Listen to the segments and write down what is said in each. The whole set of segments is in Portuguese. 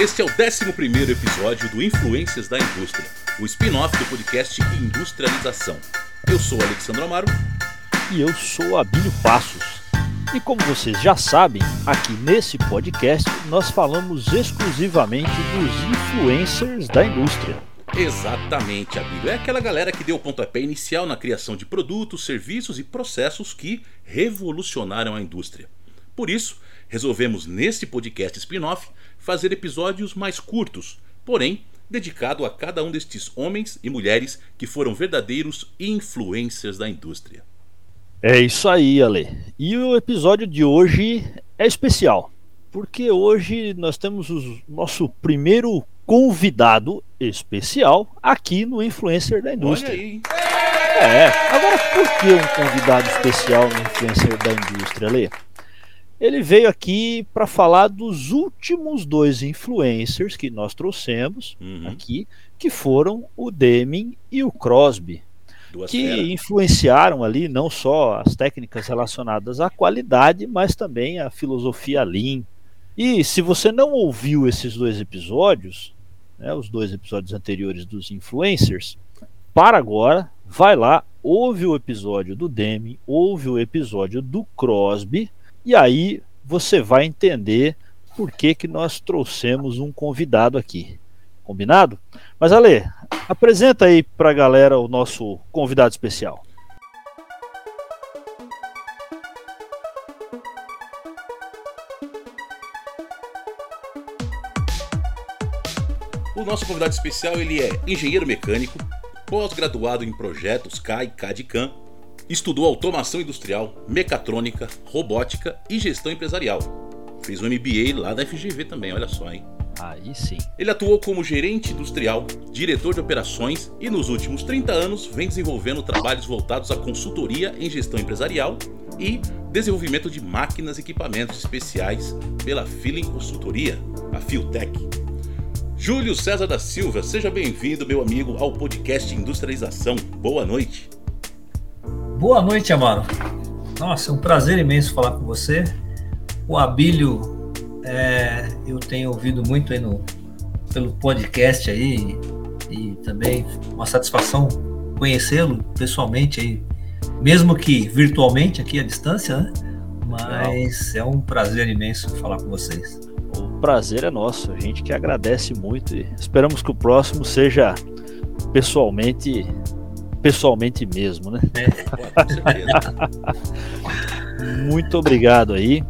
Este é o 11 episódio do Influências da Indústria, o spin-off do podcast Industrialização. Eu sou Alexandre Amaro. E eu sou Abílio Passos. E como vocês já sabem, aqui nesse podcast nós falamos exclusivamente dos influencers da indústria. Exatamente, Abílio. É aquela galera que deu o pontapé inicial na criação de produtos, serviços e processos que revolucionaram a indústria. Por isso, resolvemos neste podcast spin-off fazer episódios mais curtos, porém dedicado a cada um destes homens e mulheres que foram verdadeiros influencers da indústria. É isso aí, Ale. E o episódio de hoje é especial, porque hoje nós temos o nosso primeiro convidado especial aqui no Influencer da Indústria. Olha aí. É, agora por que um convidado especial no Influencer da Indústria, Ale? Ele veio aqui para falar dos últimos dois influencers que nós trouxemos Uhum. aqui, que foram o Deming e o Crosby, Duas que feras. influenciaram ali não só as técnicas relacionadas à qualidade, mas também a filosofia Lean. E se você não ouviu esses dois episódios, né, os dois episódios anteriores dos influencers, para agora, vai lá, ouve o episódio do Deming, ouve o episódio do Crosby, e aí você vai entender por que, que nós trouxemos um convidado aqui. Combinado? Mas Ale, apresenta aí pra galera o nosso convidado especial. O nosso convidado especial ele é engenheiro mecânico, pós-graduado em projetos CAI e CAD/CAM, estudou automação industrial, mecatrônica, robótica e gestão empresarial. Fez um MBA lá da FGV também, olha só, hein? Aí sim. Ele atuou como gerente industrial, diretor de operações e nos últimos 30 anos vem desenvolvendo trabalhos voltados à consultoria em gestão empresarial e desenvolvimento de máquinas e equipamentos especiais pela Feeling Consultoria, a Fiotec. Júlio César da Silva, seja bem-vindo, meu amigo, ao podcast Industrialização. Boa noite. Boa noite, Amaro. Nossa, é um prazer imenso falar com você. O Abílio, é, eu tenho ouvido muito aí no, pelo podcast aí e também uma satisfação conhecê-lo pessoalmente aí, mesmo que virtualmente aqui à distância, né? Mas é um prazer imenso falar com vocês. O prazer é nosso. A gente que agradece muito e esperamos que o próximo seja pessoalmente pessoalmente mesmo, né? Pô, com certeza. Muito obrigado aí.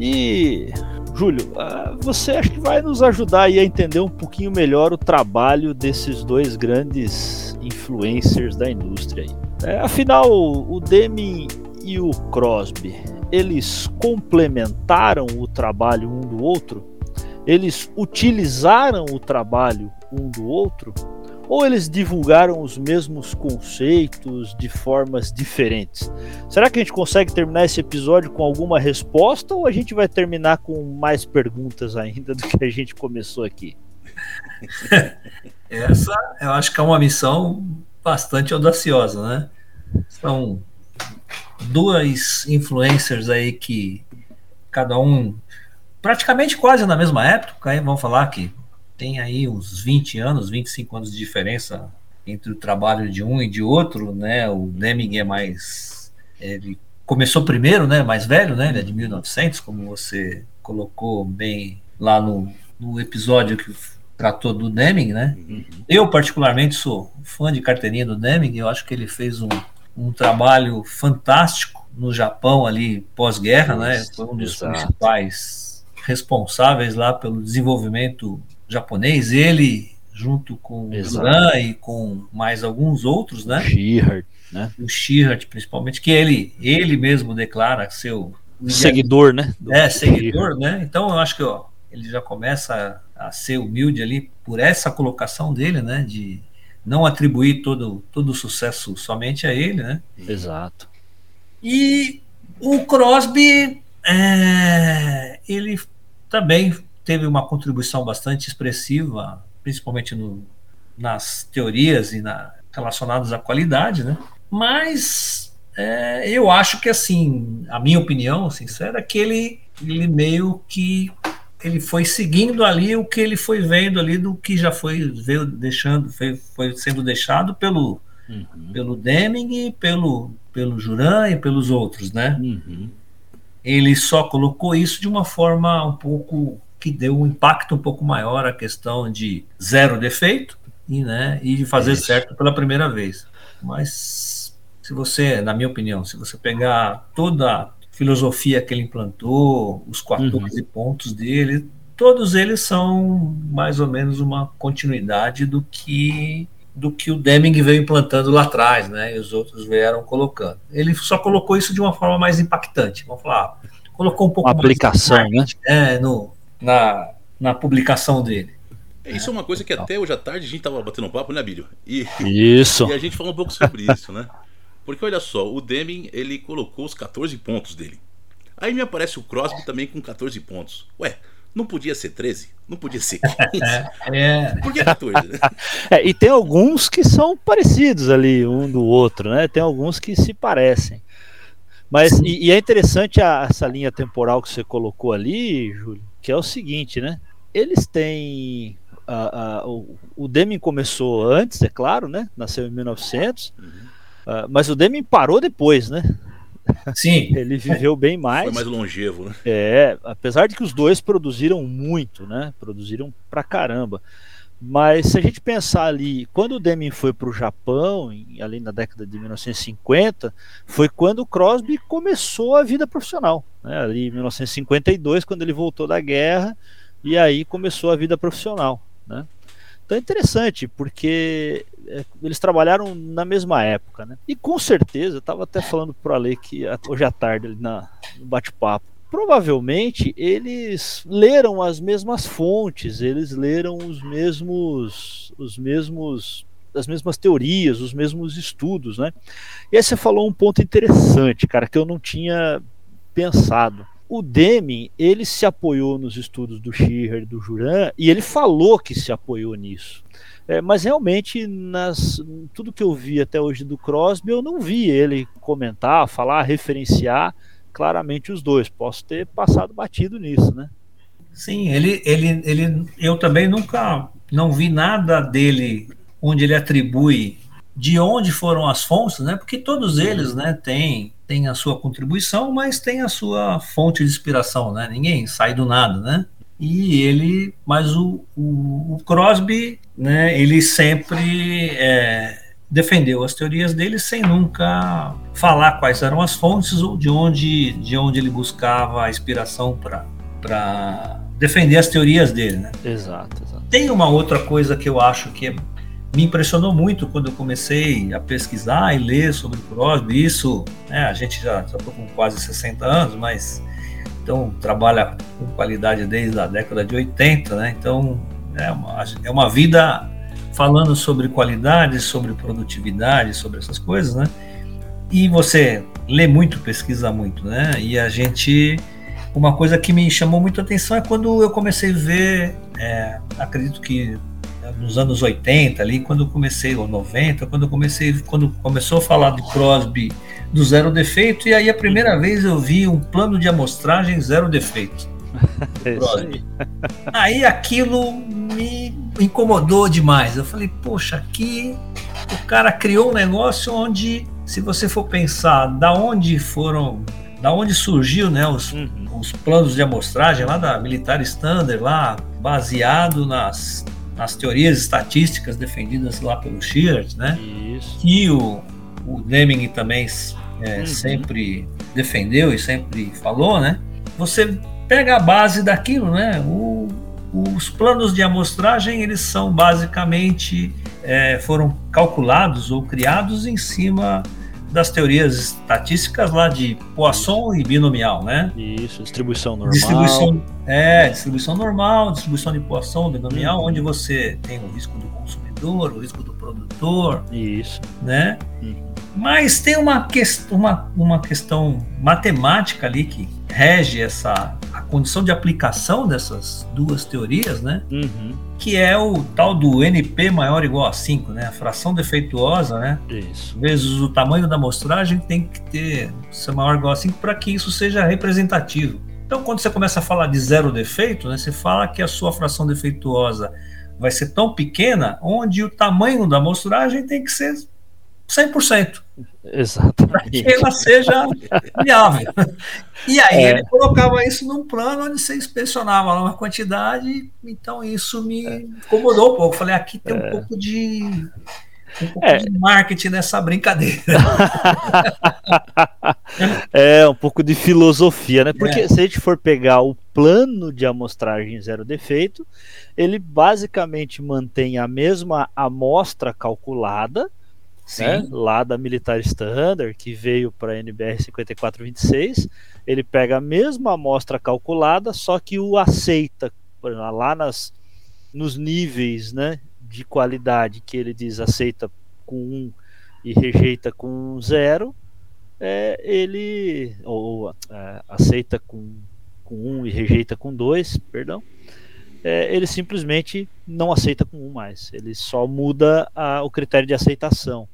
E Júlio, ah, você acha que vai nos ajudar aí a entender um pouquinho melhor o trabalho desses dois grandes influencers da indústria aí. É, afinal, o Deming e o Crosby, eles complementaram o trabalho um do outro? Eles utilizaram o trabalho um do outro? Ou eles divulgaram os mesmos conceitos de formas diferentes? Será que a gente consegue terminar esse episódio com alguma resposta ou a gente vai terminar com mais perguntas ainda do que a gente começou aqui? Essa eu acho que é uma missão bastante audaciosa, né? São duas influencers aí que cada um praticamente quase na mesma época, aí vamos falar que tem aí uns 20 anos, 25 anos de diferença entre o trabalho de um e de outro, né? O Deming é mais ele começou primeiro, né, mais velho, né? Ele é de 1900, como você colocou bem lá no, no episódio que tratou do Deming, né? Eu, particularmente, sou fã de carteirinha do Deming. Eu acho que ele fez um, um trabalho fantástico no Japão ali pós-guerra, né? Foi um dos Exato. principais responsáveis lá pelo desenvolvimento japonês. Ele, junto com o Exato. Duran e com mais alguns outros, né? Sheehan, né? O Shihart, principalmente, que ele, ele mesmo declara ser o Seguidor, né? Do é, seguidor, né? Então eu acho que ó, ele já começa a, a ser humilde ali por essa colocação dele, né? De não atribuir todo, todo o sucesso somente a ele, né? Exato. E o Crosby, é, ele também teve uma contribuição bastante expressiva, principalmente no, nas teorias e na, relacionadas à qualidade, né? Mas é, eu acho que, assim, a minha opinião sincera é que ele, ele meio que ele foi seguindo ali o que ele foi vendo ali do que já foi veio deixando, foi, foi sendo deixado pelo, uhum. pelo Deming, pelo, pelo Juran e pelos outros, né? Uhum. Ele só colocou isso de uma forma um pouco que deu um impacto um pouco maior a questão de zero defeito e, né, e de fazer isso. certo pela primeira vez. Mas se você, na minha opinião, se você pegar toda filosofia que ele implantou, os 14 uhum. pontos dele, todos eles são mais ou menos uma continuidade do que do que o Deming veio implantando lá atrás, né? E os outros vieram colocando. Ele só colocou isso de uma forma mais impactante. Vamos falar, colocou um pouco uma aplicação, né? É, no, na, na publicação dele. É, isso é uma coisa que até hoje à tarde a gente tava batendo um papo, né, Bílio? E, isso. E a gente falou um pouco sobre isso, né? Porque olha só, o Deming ele colocou os 14 pontos dele. Aí me aparece o Crosby também com 14 pontos. Ué, não podia ser 13? Não podia ser 15? é. Por que 14? Né? É, e tem alguns que são parecidos ali um do outro, né? Tem alguns que se parecem. Mas e, e é interessante a, essa linha temporal que você colocou ali, Júlio, que é o seguinte, né? Eles têm a, a, o, o Deming começou antes, é claro, né? Nasceu em 1900. Uhum. Uh, mas o Deming parou depois, né? Sim. Ele viveu bem mais. Foi mais longevo, né? É, apesar de que os dois produziram muito, né? Produziram pra caramba. Mas se a gente pensar ali, quando o Deming foi para o Japão, ali na década de 1950, foi quando o Crosby começou a vida profissional. Né? Ali em 1952, quando ele voltou da guerra, e aí começou a vida profissional. Né? Então é interessante, porque é, eles trabalharam na mesma época, né? E com certeza, eu estava até falando para o Ale que hoje à tarde, na, no bate-papo, provavelmente eles leram as mesmas fontes, eles leram os mesmos, os mesmos as mesmas teorias, os mesmos estudos, né? E aí você falou um ponto interessante, cara, que eu não tinha pensado o Deming ele se apoiou nos estudos do Schirrer, do Juran, e ele falou que se apoiou nisso. É, mas realmente, nas, tudo que eu vi até hoje do Crosby, eu não vi ele comentar, falar, referenciar claramente os dois. Posso ter passado batido nisso, né? Sim, ele, ele, ele, eu também nunca não vi nada dele onde ele atribui de onde foram as fontes, né? Porque todos eles, né, têm tem a sua contribuição, mas tem a sua fonte de inspiração, né? Ninguém sai do nada, né? E ele, mas o, o, o Crosby, né? Ele sempre é, defendeu as teorias dele sem nunca falar quais eram as fontes ou de onde, de onde ele buscava a inspiração para defender as teorias dele, né? Exato, exato. Tem uma outra coisa que eu acho que me impressionou muito quando eu comecei a pesquisar e ler sobre o Crosby. Isso, né, a gente já estou com quase 60 anos, mas então trabalha com qualidade desde a década de 80, né? Então é uma, é uma vida falando sobre qualidade, sobre produtividade, sobre essas coisas, né? E você lê muito, pesquisa muito, né? E a gente uma coisa que me chamou muito a atenção é quando eu comecei a ver, é, acredito que nos anos 80 ali, quando eu comecei, ou 90, quando eu comecei, quando começou a falar de Crosby do zero defeito, e aí a primeira vez eu vi um plano de amostragem zero defeito. É aí. aí aquilo me incomodou demais. Eu falei, poxa, aqui o cara criou um negócio onde, se você for pensar da onde foram, da onde surgiu né, os, uhum. os planos de amostragem lá da Militar Standard, lá baseado nas nas teorias estatísticas defendidas lá pelo Shearer, né? Isso. Que o, o Deming também é, uhum. sempre defendeu e sempre falou, né? Você pega a base daquilo, né? O, os planos de amostragem eles são basicamente é, foram calculados ou criados em cima das teorias estatísticas lá de Poisson e binomial, né? Isso, distribuição normal. Distribuição, é, distribuição normal, distribuição de Poisson, binomial, uhum. onde você tem o risco do consumidor, o risco do produtor. Isso. Né? Uhum. Mas tem uma, que, uma, uma questão matemática ali que rege essa a condição de aplicação dessas duas teorias, né? Uhum. Que é o tal do NP maior ou igual a 5, né? A fração defeituosa, né? Isso. Vezes o tamanho da amostragem tem que ter ser maior ou igual a 5 para que isso seja representativo. Então, quando você começa a falar de zero defeito, né, você fala que a sua fração defeituosa vai ser tão pequena, onde o tamanho da amostragem tem que ser 100%. Exatamente. Para que ela seja viável. E aí é. ele colocava isso num plano onde você inspecionava uma quantidade, então isso me é. incomodou um pouco. Falei, aqui tem um é. pouco de um pouco é. de marketing nessa brincadeira. é, um pouco de filosofia, né? Porque é. se a gente for pegar o plano de amostragem zero defeito, ele basicamente mantém a mesma amostra calculada, né? lá da Militar Standard, que veio para a NBR 5426. Ele pega a mesma amostra calculada, só que o aceita lá nas, nos níveis né, de qualidade que ele diz aceita com 1 um e rejeita com 0, é, ele ou é, aceita com, com 1 um e rejeita com 2, perdão, é, ele simplesmente não aceita com 1 um mais. Ele só muda a, o critério de aceitação.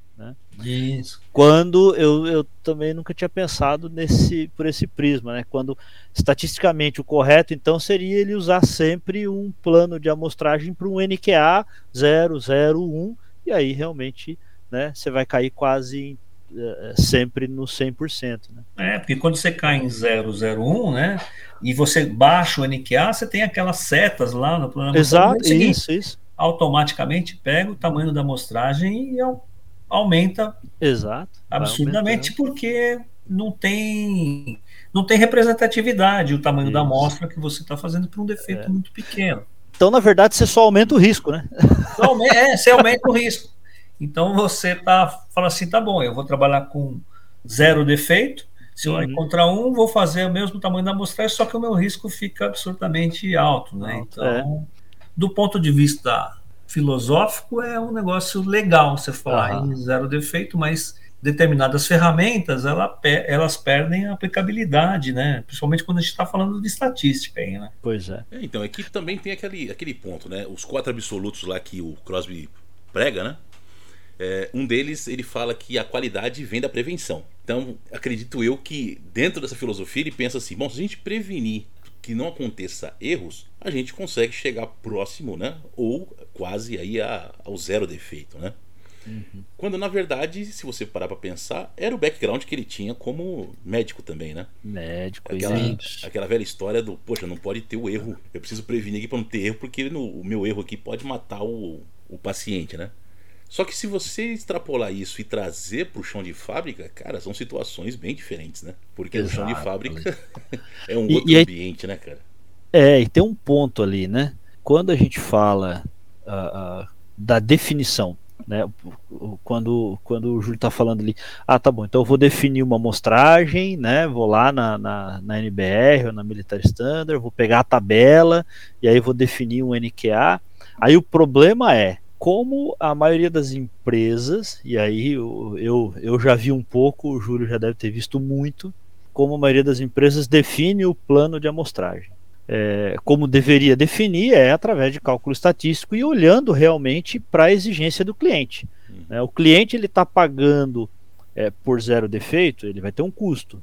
Isso. Quando eu, eu também nunca tinha pensado nesse por esse prisma, né? Quando estatisticamente o correto então seria ele usar sempre um plano de amostragem para um NQA 001 e aí realmente, né, você vai cair quase é, sempre no 100%, né? É, porque quando você cai em 001, né, e você baixa o NQA, você tem aquelas setas lá no plano Exato, isso, isso. Automaticamente pega o tamanho da amostragem e é aumenta Exato, absurdamente porque não tem não tem representatividade o tamanho Isso. da amostra que você está fazendo para um defeito é. muito pequeno. Então, na verdade, você só aumenta o risco, né? É, você aumenta o risco. Então você tá fala assim, tá bom, eu vou trabalhar com zero defeito. Se eu uhum. encontrar um, vou fazer o mesmo tamanho da amostragem, só que o meu risco fica absurdamente alto, né? Então, é. do ponto de vista filosófico é um negócio legal você falar uhum. em zero defeito, mas determinadas ferramentas ela, elas perdem a aplicabilidade, né? Principalmente quando a gente está falando de estatística aí, né? Pois é. é. Então, aqui também tem aquele, aquele ponto, né? Os quatro absolutos lá que o Crosby prega, né? É, um deles ele fala que a qualidade vem da prevenção. Então, acredito eu que dentro dessa filosofia ele pensa assim: bom, se a gente prevenir que não aconteça erros, a gente consegue chegar próximo, né? Ou quase aí a, ao zero defeito, né? Uhum. Quando na verdade, se você parar para pensar, era o background que ele tinha como médico também, né? Médico, aquela, aquela velha história do, poxa, não pode ter o erro. Eu preciso prevenir aqui para não ter erro, porque no, o meu erro aqui pode matar o, o paciente, né? Só que se você extrapolar isso e trazer para o chão de fábrica, cara, são situações bem diferentes, né? Porque Exato. o chão de fábrica é um e, outro e aí, ambiente, né, cara? É, e tem um ponto ali, né? Quando a gente fala uh, uh, da definição, né? Quando, quando o Júlio está falando ali, ah, tá bom, então eu vou definir uma amostragem, né? Vou lá na, na, na NBR ou na Military Standard, vou pegar a tabela e aí vou definir um NQA. Aí o problema é como a maioria das empresas, e aí eu, eu, eu já vi um pouco, o Júlio já deve ter visto muito, como a maioria das empresas define o plano de amostragem. É, como deveria definir é através de cálculo estatístico e olhando realmente para a exigência do cliente. Uhum. Né? O cliente ele está pagando é, por zero defeito, ele vai ter um custo,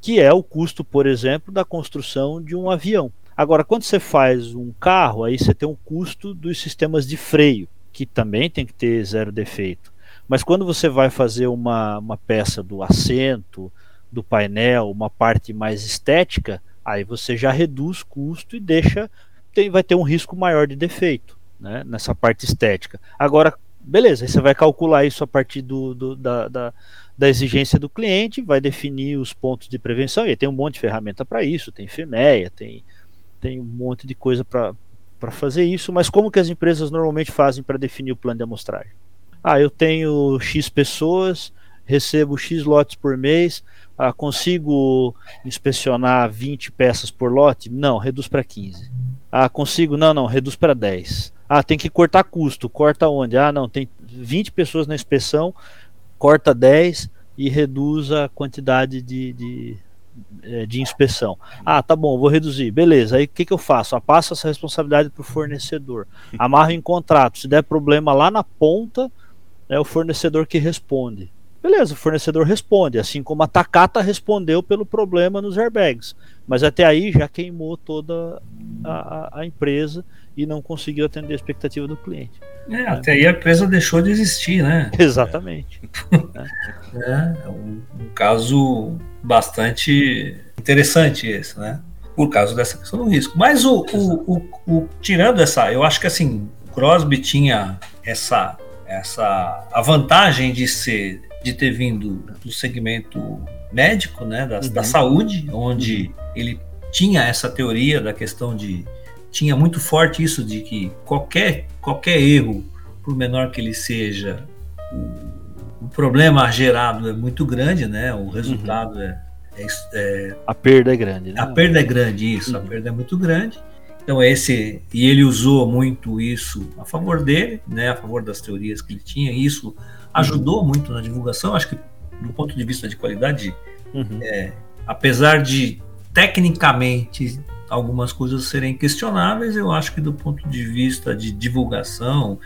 que é o custo, por exemplo, da construção de um avião. Agora, quando você faz um carro, aí você tem um custo dos sistemas de freio que também tem que ter zero defeito. Mas quando você vai fazer uma, uma peça do assento, do painel, uma parte mais estética, aí você já reduz custo e deixa tem, vai ter um risco maior de defeito né, nessa parte estética. Agora, beleza, você vai calcular isso a partir do, do da, da, da, exigência do cliente, vai definir os pontos de prevenção, e tem um monte de ferramenta para isso, tem FEMEA, tem, tem um monte de coisa para para fazer isso, mas como que as empresas normalmente fazem para definir o plano de amostragem? Ah, eu tenho X pessoas, recebo X lotes por mês, ah, consigo inspecionar 20 peças por lote? Não, reduz para 15. Ah, consigo? Não, não, reduz para 10. Ah, tem que cortar custo, corta onde? Ah, não, tem 20 pessoas na inspeção, corta 10 e reduz a quantidade de, de de inspeção. Ah, tá bom, vou reduzir. Beleza, aí o que, que eu faço? Eu passo essa responsabilidade para o fornecedor. Amarro em contrato. Se der problema lá na ponta, é o fornecedor que responde. Beleza, o fornecedor responde, assim como a Takata respondeu pelo problema nos airbags. Mas até aí já queimou toda a, a, a empresa e não conseguiu atender a expectativa do cliente. É, até aí a empresa deixou de existir, né? Exatamente. é, é um, um, caso bastante interessante esse, né? Por causa dessa questão do risco. Mas o, o, o, o tirando essa, eu acho que assim, o Crosby tinha essa, essa a vantagem de ser de ter vindo do segmento médico, né, da, uhum. da saúde, onde uhum. ele tinha essa teoria da questão de tinha muito forte isso de que qualquer qualquer erro, por menor que ele seja, o, o problema gerado é muito grande, né? O resultado uhum. é, é, é, a perda é grande. Né? A perda é grande, isso. A uhum. perda é muito grande. Então esse e ele usou muito isso a favor dele, né? A favor das teorias que ele tinha. Isso ajudou muito na divulgação. Acho que do ponto de vista de qualidade, uhum. é, apesar de tecnicamente algumas coisas serem questionáveis, eu acho que do ponto de vista de divulgação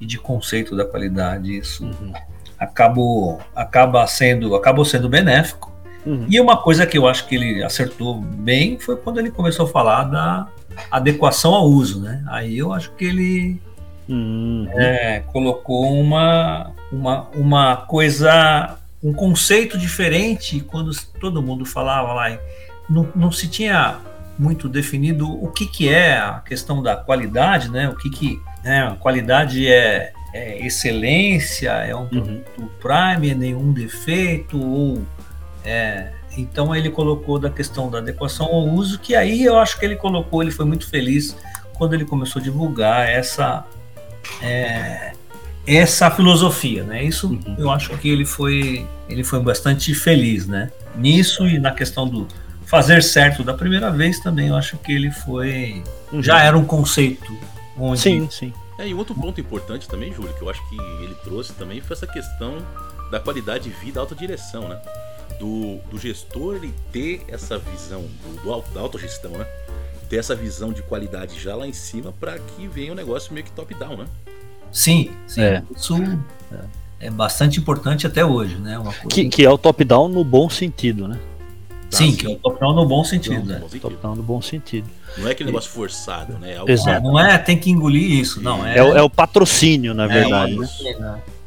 e de conceito da qualidade, isso uhum. acabou, acaba sendo, acabou sendo benéfico. Uhum. E uma coisa que eu acho que ele acertou bem foi quando ele começou a falar da adequação ao uso, né? Aí eu acho que ele uhum. é, colocou uma, uma, uma coisa, um conceito diferente quando todo mundo falava lá. Não, não se tinha muito definido o que, que é a questão da qualidade, né? O que, que né? a qualidade é, é excelência, é um uhum. prime, é nenhum defeito, ou é, então ele colocou da questão da adequação ao uso, que aí eu acho que ele colocou, ele foi muito feliz quando ele começou a divulgar essa é, essa filosofia, né? Isso uhum. eu acho que ele foi ele foi bastante feliz, né? Nisso e na questão do fazer certo da primeira vez também, eu acho que ele foi uhum. já era um conceito onde sim, sim. É, e outro ponto importante também, Júlio, que eu acho que ele trouxe também foi essa questão da qualidade de vida, autodireção, né? Do, do gestor ele ter essa visão do, do da autogestão, né? Ter essa visão de qualidade já lá em cima para que venha um negócio meio que top-down, né? Sim, sim. É. Isso é. é bastante importante até hoje, né? Uma coisa... que, que é o top-down no bom sentido, né? Tá, sim, que é o top-down no bom sentido. Né? Top-down no bom sentido. Não é aquele negócio forçado, né? É Exato. Não é tem que engolir isso, não. É, é, o, é o patrocínio, na é verdade. Né?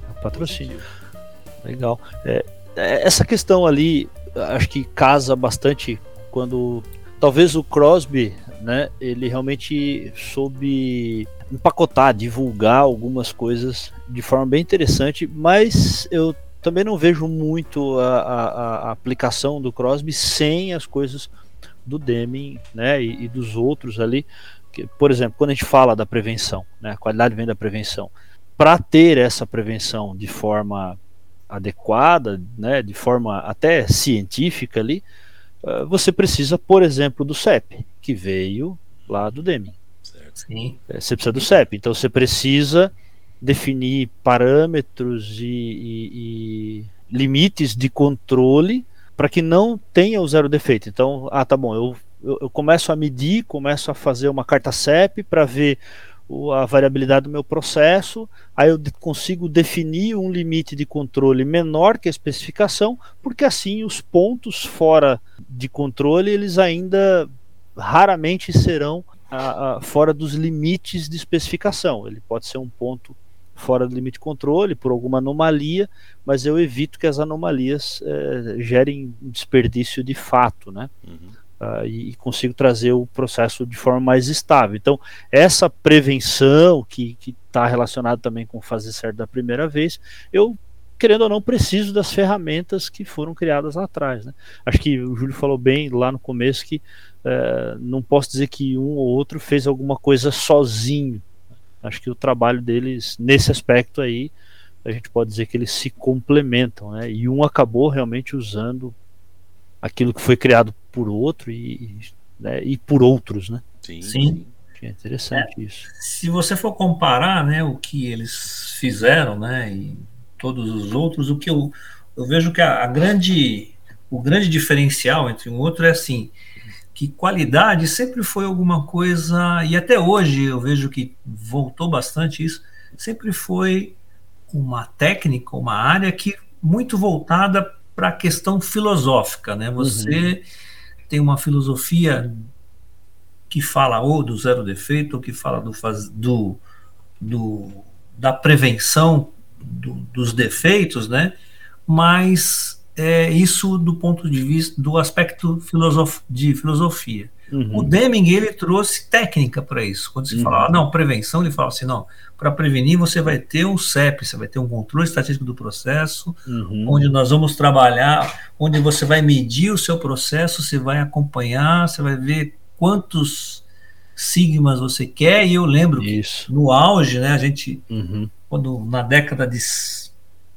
É o patrocínio. Legal. É, é, essa questão ali, acho que casa bastante quando talvez o Crosby, né, ele realmente soube empacotar, divulgar algumas coisas de forma bem interessante, mas eu também não vejo muito a, a, a aplicação do Crosby sem as coisas do Deming né, e, e, dos outros ali. Que, por exemplo, quando a gente fala da prevenção, né, a qualidade vem da prevenção. Para ter essa prevenção de forma adequada, né, de forma até científica ali, uh, você precisa, por exemplo, do CEP, que veio lá do Deming. Sim. É, você precisa do CEP, então você precisa definir parâmetros e, e, e limites de controle para que não tenha o zero defeito. Então, ah, tá bom, eu, eu, eu começo a medir, começo a fazer uma carta CEP para ver o, a variabilidade do meu processo, aí eu consigo definir um limite de controle menor que a especificação, porque assim os pontos fora de controle eles ainda raramente serão a, a, fora dos limites de especificação. Ele pode ser um ponto fora do limite de controle por alguma anomalia, mas eu evito que as anomalias é, gerem desperdício de fato, né? Uhum. Uh, e, e, consigo trazer o processo de forma mais estável. Então, essa prevenção que está relacionada também com fazer certo da primeira vez, eu querendo ou não preciso das ferramentas que foram criadas lá atrás. Né? Acho que o Júlio falou bem lá no começo que uh, não posso dizer que um ou outro fez alguma coisa sozinho. Acho que o trabalho deles nesse aspecto aí, a gente pode dizer que eles se complementam, né? E um acabou realmente usando aquilo que foi criado por outro e, né, e por outros, né? Sim. Sim. É interessante é, isso. Se você for comparar, né, o que eles fizeram, né, e todos os outros, o que eu, eu vejo que a, a grande o grande diferencial entre um outro é assim, que qualidade sempre foi alguma coisa, e até hoje eu vejo que voltou bastante isso, sempre foi uma técnica, uma área que muito voltada para a questão filosófica, né? Você uhum. tem uma filosofia que fala ou do zero defeito, ou que fala do, do, do da prevenção do, dos defeitos, né? Mas é isso do ponto de vista do aspecto filosof, de filosofia. Uhum. O Deming ele trouxe técnica para isso. Quando se uhum. fala, ah, não, prevenção, ele fala assim, não, para prevenir você vai ter um CEP, você vai ter um controle estatístico do processo, uhum. onde nós vamos trabalhar, onde você vai medir o seu processo, você vai acompanhar, você vai ver quantos sigmas você quer. E eu lembro isso. que no auge, né, a gente, uhum. quando na década de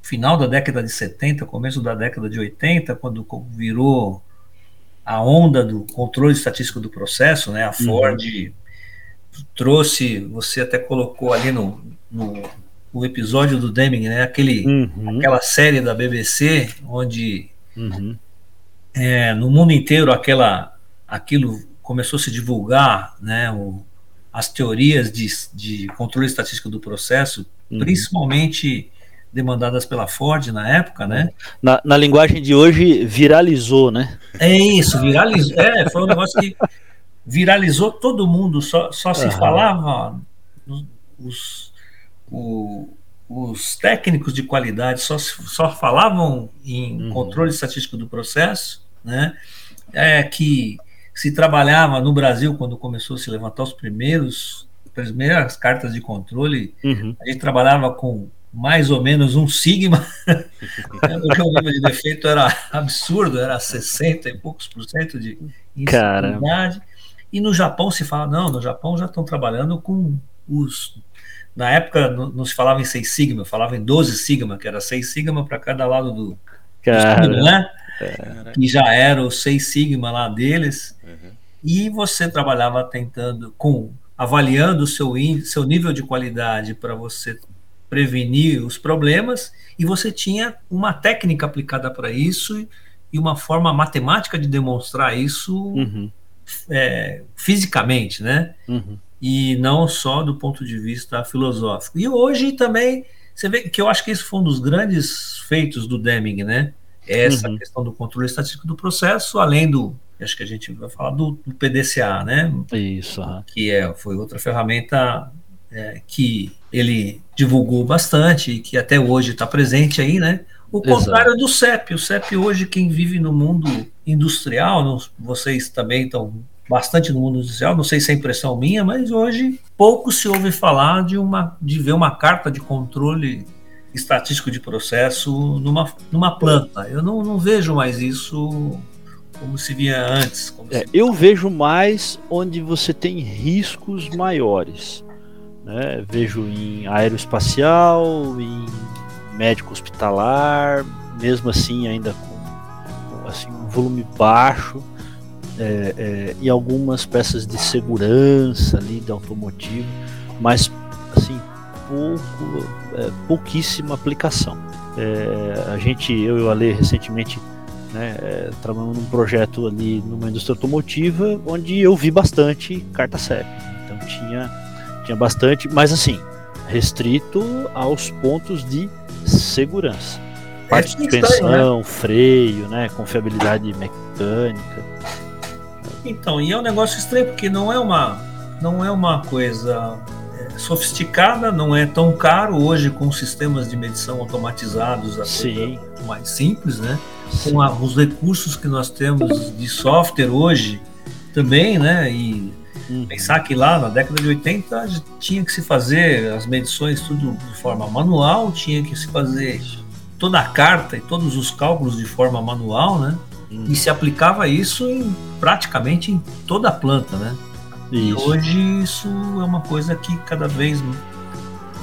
final da década de 70, começo da década de 80, quando virou a onda do controle estatístico do processo, né? A uhum. Ford uhum. trouxe, você até colocou ali no, no, no episódio do Deming, né? Aquele, uhum. Aquela série da BBC onde uhum. é, no mundo inteiro aquela, aquilo começou a se divulgar, né? O, as teorias de, de controle estatístico do processo, uhum. principalmente demandadas pela Ford na época, né? Na, na linguagem de hoje, viralizou, né? É isso, viralizou. É, foi um negócio que viralizou todo mundo, só, só se uhum. falava os, o, os técnicos de qualidade só, só falavam em uhum. controle estatístico do processo, né? É que se trabalhava no Brasil quando começou a se levantar os primeiros primeiras cartas de controle, uhum. a gente trabalhava com mais ou menos um sigma, o nível de defeito era absurdo, era 60 e poucos por cento de instabilidade. E no Japão se fala, não, no Japão já estão trabalhando com os. Na época não, se falava em 6 sigma, falava em 12 sigma, que era 6 sigma para cada lado do, do sigma, né? Que já era o 6 sigma lá deles. Uhum. E você trabalhava tentando, com avaliando o seu, seu nível de qualidade para você prevenir os problemas e você tinha uma técnica aplicada para isso e uma forma matemática de demonstrar isso uhum. é, fisicamente, né? Uhum. E não só do ponto de vista filosófico. E hoje também você vê que eu acho que isso foi um dos grandes feitos do Deming, né? Essa uhum. questão do controle estatístico do processo, além do acho que a gente vai falar do, do PDCA, né? Isso. Que é, foi outra ferramenta é, que ele divulgou bastante e que até hoje está presente aí, né? O contrário Exato. do CEP. O CEP hoje, quem vive no mundo industrial, vocês também estão bastante no mundo industrial, não sei se é impressão minha, mas hoje pouco se ouve falar de, uma, de ver uma carta de controle estatístico de processo numa, numa planta. Eu não, não vejo mais isso como se via antes. É, se... Eu vejo mais onde você tem riscos maiores. Né? Vejo em aeroespacial, em médico hospitalar, mesmo assim ainda com assim, um volume baixo, é, é, e algumas peças de segurança ali de automotivo, mas assim pouco, é, pouquíssima aplicação. É, a gente, eu e o Ale recentemente né, é, trabalhamos num projeto ali numa indústria automotiva onde eu vi bastante carta CEP. Então tinha tinha bastante, mas assim, restrito aos pontos de segurança. É Parte de suspensão, né? freio, né, confiabilidade mecânica. Então, e é um negócio estranho porque não é uma não é uma coisa é, sofisticada, não é tão caro hoje com sistemas de medição automatizados, a Sim. mais simples, né? Sim. Com a, os recursos que nós temos de software hoje também, né? E Uhum. Pensar que lá na década de 80 tinha que se fazer as medições tudo de forma manual, tinha que se fazer toda a carta e todos os cálculos de forma manual, né? Uhum. E se aplicava isso em praticamente em toda a planta, né? Isso. E hoje isso é uma coisa que cada vez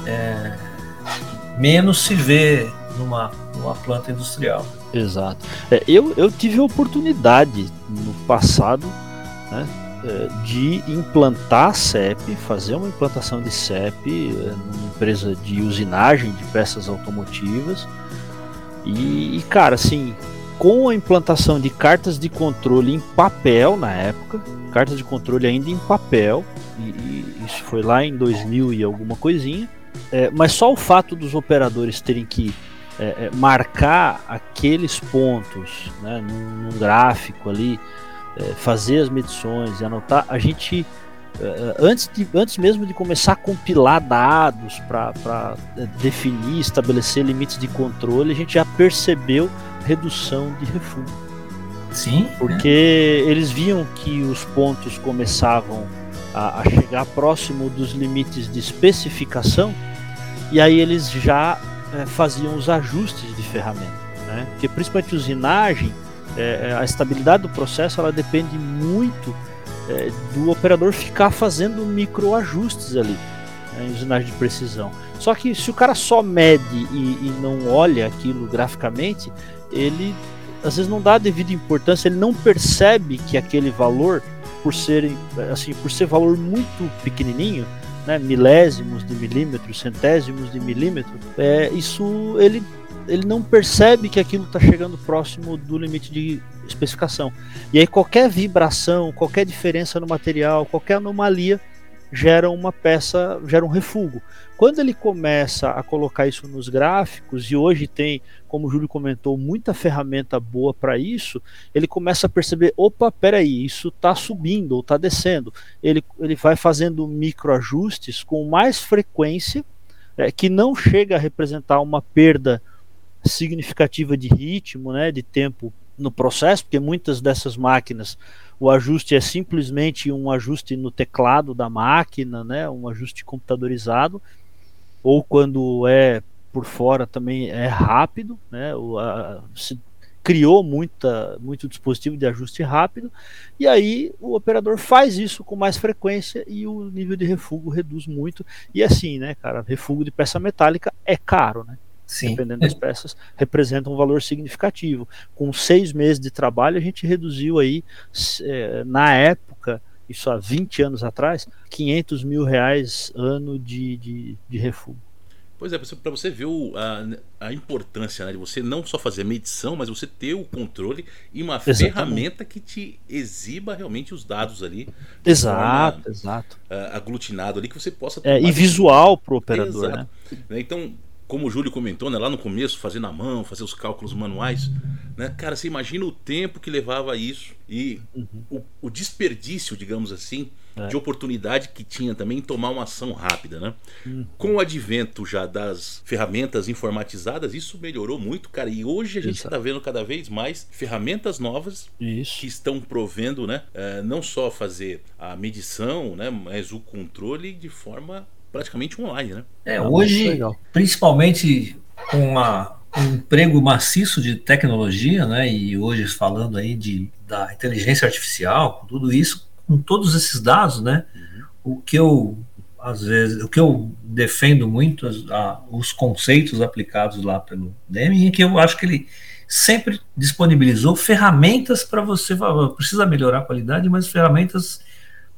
é, menos se vê numa, numa planta industrial. Exato. É, eu, eu tive a oportunidade no passado, né? Eh, de implantar CEP, fazer uma implantação de CEP eh, numa empresa de usinagem de peças automotivas. E, cara, assim, com a implantação de cartas de controle em papel na época, cartas de controle ainda em papel, e, e isso foi lá em 2000 e alguma coisinha, é, mas só o fato dos operadores terem que é, marcar aqueles pontos né, num, num gráfico ali, é, fazer as medições e anotar, a gente é, antes, de, antes mesmo de começar a compilar dados para é, definir, estabelecer limites de controle, a gente já percebeu redução de refúgio. Sim. Porque é. eles viam que os pontos começavam a, a, chegar próximo dos limites de especificação e aí eles já é, faziam os ajustes de ferramenta. Né? Porque principalmente usinagem, é, a estabilidade do processo ela depende muito é, do operador ficar fazendo microajustes ali né, em usinagem de precisão. Só que se o cara só mede e, e, não olha aquilo graficamente, ele às vezes não dá a devida importância, ele não percebe que aquele valor, por ser assim, por ser valor muito pequenininho, né, milésimos de milímetro, centésimos de milímetro, é, isso ele ele não percebe que aquilo está chegando próximo do limite de especificação. E aí qualquer vibração, qualquer diferença no material, qualquer anomalia gera uma peça, gera um refúgio. Quando ele começa a colocar isso nos gráficos, e hoje tem, como o Júlio comentou, muita ferramenta boa para isso, ele começa a perceber, opa, peraí, isso está subindo ou está descendo. Ele, ele vai fazendo microajustes com mais frequência, é, que não chega a representar uma perda significativa de ritmo, né, de tempo no processo, porque muitas dessas máquinas o ajuste é simplesmente um ajuste no teclado da máquina, né, um ajuste computadorizado, ou quando é por fora também é rápido, né, o, a, se criou muita, muito dispositivo de ajuste rápido, e aí o operador faz isso com mais frequência e o nível de refúgio reduz muito, e assim, né, cara, refúgio de peça metálica é caro, né, Sim. dependendo das peças, representa um valor significativo. Com seis meses de trabalho, a gente reduziu aí, é, na época, isso há 20 anos atrás, 500 mil reais ano de, de, de refúgio. Pois é, para você ver o, a, a importância né, de você não só fazer a medição, mas você ter o controle e uma Exatamente. ferramenta que te exiba realmente os dados ali. Exato, forma, exato. Uh, aglutinado ali, que você possa. É, e visual para o operador. Né? né? Então, como o Júlio comentou, né, lá no começo, fazer na mão, fazer os cálculos manuais, né, cara, você imagina o tempo que levava isso e uhum. o, o, desperdício, digamos assim, é. de oportunidade que tinha também em tomar uma ação rápida, né? Uhum. Com o advento já das ferramentas informatizadas, isso melhorou muito, cara, e hoje a gente está vendo cada vez mais ferramentas novas isso. que estão provendo, né, é, não só fazer a medição, né, mas o controle de forma praticamente online, né? É, hoje, principalmente com uma, um emprego maciço de tecnologia, né? E hoje falando aí de, da inteligência artificial, com tudo isso, com todos esses dados, né? Uhum. O que eu às vezes, o que eu defendo muito, a, os conceitos aplicados lá pelo Deming, é que eu acho que ele sempre disponibilizou ferramentas para você, precisa melhorar a qualidade, mas ferramentas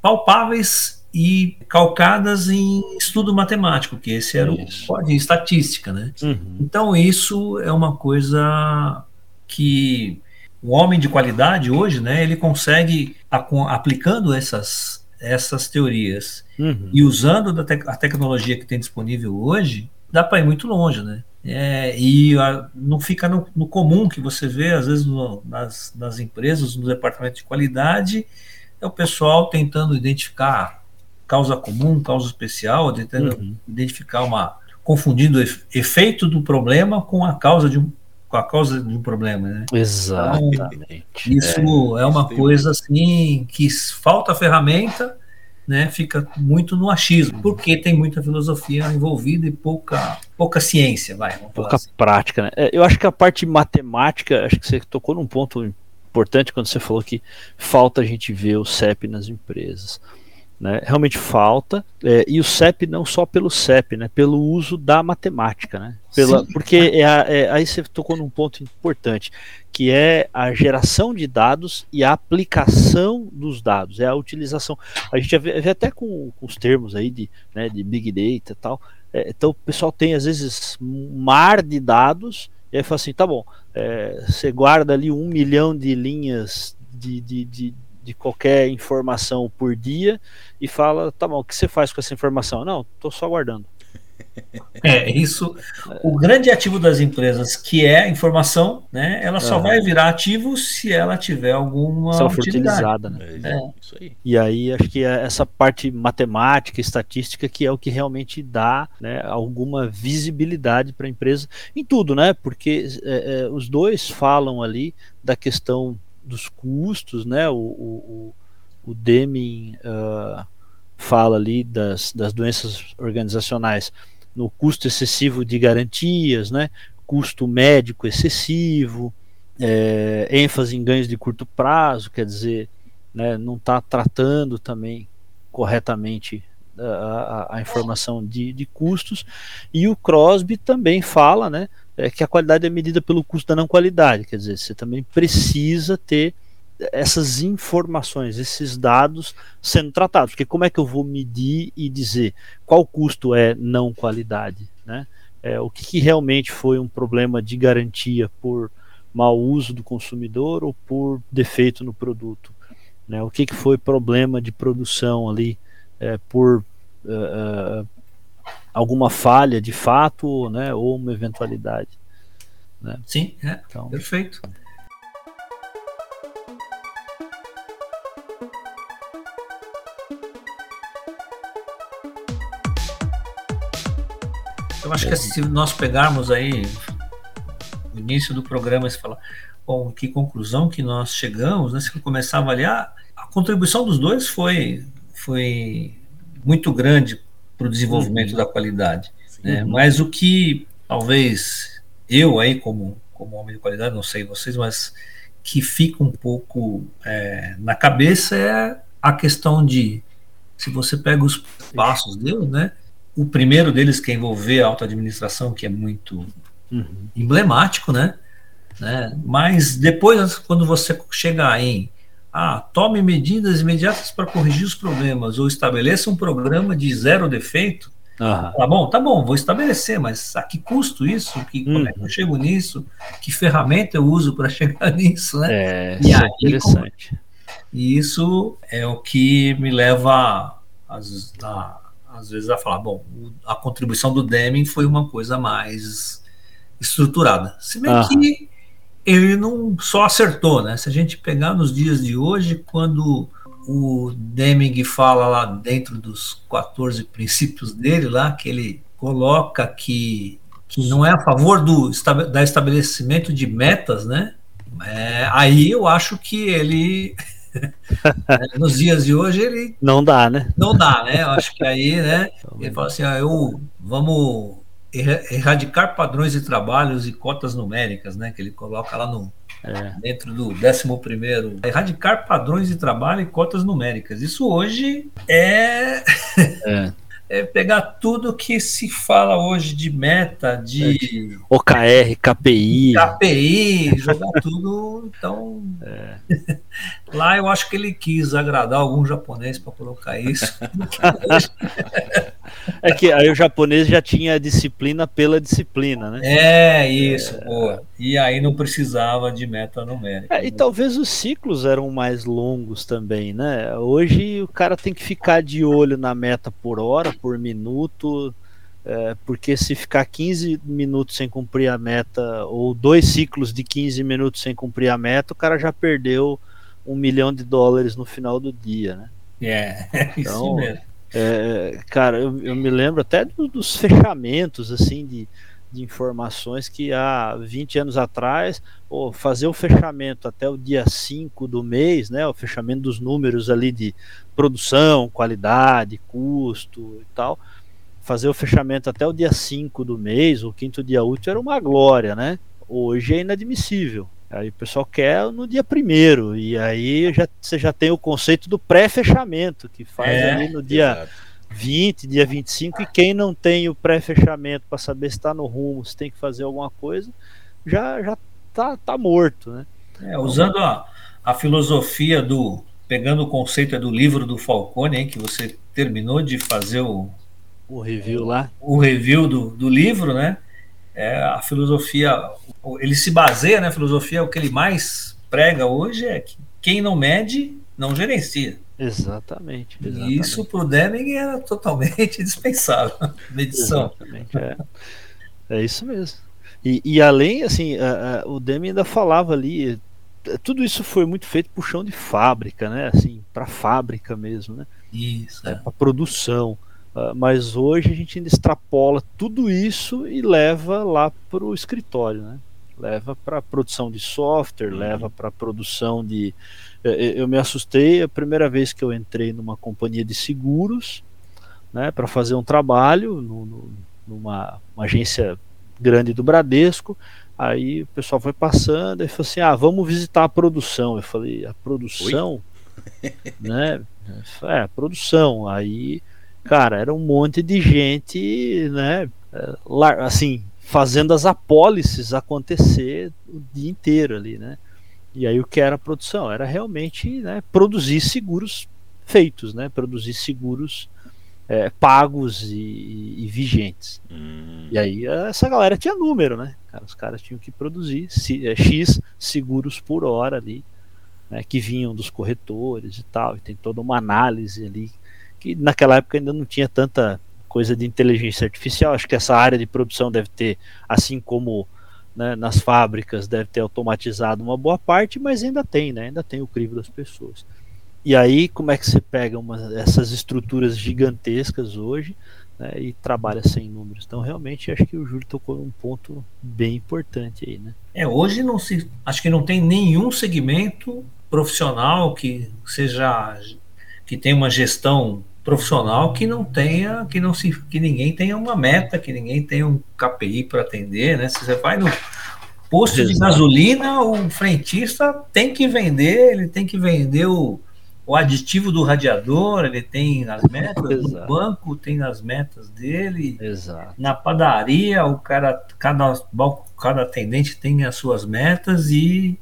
palpáveis e calcadas em estudo matemático, que esse era isso. o em estatística, né? Uhum. Então isso é uma coisa que o homem de qualidade hoje, né, ele consegue aplicando essas essas teorias uhum. e usando da te a tecnologia que tem disponível hoje, dá para ir muito longe, né? É, e a, não fica no, no, comum que você vê, às vezes, no, nas, nas empresas, no departamento de qualidade, é o pessoal tentando identificar causa comum, causa especial, tentando uhum. identificar uma confundindo o efeito do problema com a causa de um com a causa de um problema, né? Exatamente. Então, isso é, é uma coisa assim que falta ferramenta, né? Fica muito no achismo, porque tem muita filosofia envolvida e pouca pouca ciência, vai. Pouca assim. prática, né? É, eu acho que a parte matemática, acho que você tocou num ponto importante quando você falou que falta a gente ver o CEP nas empresas. Né? Realmente falta, é, e o CEP não só pelo CEP, né? pelo uso da matemática. Né? Pela, porque é, é, aí você tocou num ponto importante, que é a geração de dados e a aplicação dos dados, é a utilização. A gente vê, vê até com, com, os termos aí de, né, de Big Data e tal. É, então o pessoal tem às vezes um mar de dados, e aí fala assim, tá bom, é, você guarda ali um milhão de linhas de, de, de de qualquer informação por dia e fala, tá bom, o que você faz com essa informação? Não, tô só guardando. É, isso. O grande ativo das empresas, que é a informação, né? Ela só vai virar ativo se ela tiver alguma se ela for utilizada, né? É, É. Isso aí. E aí acho que é essa parte matemática, estatística, que é o que realmente dá né, alguma visibilidade para a empresa em tudo, né? Porque é, é, os dois falam ali da questão dos custos, né? O, o, o, Deming ah, fala ali das, das doenças organizacionais no custo excessivo de garantias, né? Custo médico excessivo, é, ênfase em ganhos de curto prazo, quer dizer, né, não está tratando também corretamente a, a- a informação de, de custos. E o Crosby também fala né, é, que a qualidade é medida pelo custo da não qualidade, quer dizer, você também precisa ter essas informações, esses dados sendo tratados, porque como é que eu vou medir e dizer qual custo é não qualidade, né? É, o que, que realmente foi um problema de garantia por mau uso do consumidor ou por defeito no produto, né? O que, que foi problema de produção ali é, por eh, alguma falha de fato, né? Ou uma eventualidade. Sim, é, Então, perfeito. Eu acho que se nós pegarmos aí o início do programa e falar, bom, que conclusão que nós chegamos, né? Se começar a avaliar, a contribuição dos dois foi, foi muito grande para o desenvolvimento da qualidade. né? Mas o que talvez eu aí como, como homem de qualidade, não sei vocês, mas que fica um pouco é, na cabeça é a questão de se você pega os passos dele, né? O primeiro deles que é envolver a auto-administração, que é muito uhum, emblemático, né? né? Mas depois, quando você chega em ah, tome medidas imediatas para corrigir os problemas ou estabeleça um programa de zero defeito, aham, Tá bom, tá bom, vou estabelecer, mas a que custo isso? Que, Como é que eu chego nisso? Que ferramenta eu uso para chegar nisso, né? é, E isso é aí, interessante. E isso é o que me leva, às, a, às vezes, a falar: bom, a contribuição do Deming foi uma coisa mais estruturada. Se bem Aham. que ele não só acertou, né? Se a gente pegar nos dias de hoje, quando o Deming fala lá dentro dos 14 princípios dele, lá, que ele coloca que, que não é a favor do da estabelecimento de metas, né? É, aí eu acho que ele nos dias de hoje ele Não dá, né? não dá, né? Eu acho que aí, né? Ele fala assim, ah, eu vamos erradicar padrões de trabalhos e cotas numéricas, né? Que ele coloca lá no É. dentro do 11 primeiro, erradicar padrões de trabalho e cotas numéricas. Isso hoje é, É. é pegar tudo que se fala hoje de meta, de OKR, KPI. KPI, jogar tudo. Então, É. lá eu acho que ele quis agradar algum japonês para colocar isso. É que aí o japonês já tinha disciplina pela disciplina, né? É isso, boa. E aí não precisava de meta numérica. É, e talvez os ciclos eram mais longos também, né? Hoje o cara tem que ficar de olho na meta por hora, por minuto, é, porque se ficar 15 minutos sem cumprir a meta, ou dois ciclos de 15 minutos sem cumprir a meta, o cara já perdeu um milhão de dólares no final do dia, né? É, é isso Então, mesmo. É, cara, eu, eu me lembro até do- dos fechamentos assim de, de informações que há 20 anos atrás, pô, fazer o fechamento até o dia 5 do mês, né? O fechamento dos números ali de produção, qualidade, custo e tal. Fazer o fechamento até o dia 5 do mês, o quinto dia útil, era uma glória, né? Hoje é inadmissível. Aí o pessoal quer no dia primeiro, e aí já, você já tem o conceito do pré-fechamento, que faz É, ali no dia Exato. 20, dia 25, e quem não tem o pré-fechamento para saber se está no rumo, se tem que fazer alguma coisa, já, já tá, tá morto, né? É, usando a, a filosofia do. Pegando o conceito é do livro do Falcone, hein, que você terminou de fazer o, O review lá. o review do, do livro, né? É, a filosofia, ele se baseia, né? A filosofia, o que ele mais prega hoje é que quem não mede, não gerencia. Exatamente. exatamente. E isso pro Deming era totalmente dispensável. Medição. Exatamente, é. é isso mesmo. E, e além, assim, a, a, o Deming ainda falava ali, tudo isso foi muito feito por chão de fábrica, né? Assim, para fábrica mesmo, né? Isso. É, para produção. Uh, mas hoje a gente ainda extrapola tudo isso e leva lá para o escritório, né? Leva para produção de software, uhum. leva para produção de. Eu me assustei a primeira vez que eu entrei numa companhia de seguros, né? Para fazer um trabalho no, no, numa agência grande do Bradesco. Aí o pessoal foi passando e falou assim: ah, vamos visitar a produção. Eu falei: a produção? né? É, produção. Aí, cara, era um monte de gente, né? É, assim, fazendo as apólices acontecer o dia inteiro ali, né? E aí o que era a produção? Era realmente né, produzir seguros feitos, né? Produzir seguros é, pagos e, e, vigentes. Hum. E aí essa galera tinha número, né? Os caras tinham que produzir é, X seguros por hora ali, né, que vinham dos corretores e tal, e tem toda uma análise ali, que naquela época ainda não tinha tanta coisa de inteligência artificial. Acho que essa área de produção deve ter, assim como né, nas fábricas, deve ter automatizado uma boa parte, mas ainda tem, né? Ainda tem o crivo das pessoas. E aí, como é que você pega uma, essas estruturas gigantescas hoje né, e trabalha sem números? Então, realmente, acho que o Júlio tocou um ponto bem importante aí, né? É, hoje não se, acho que não tem nenhum segmento profissional que seja que tenha uma gestão profissional que não tenha, que não se, que ninguém tenha uma meta, que ninguém tenha um KPI para atender, né? Se você vai no posto Exato. de gasolina, o frentista tem que vender, ele tem que vender o o aditivo do radiador, ele tem as metas, no banco tem as metas dele, Exato. na padaria, o cara, cada, cada atendente tem as suas metas e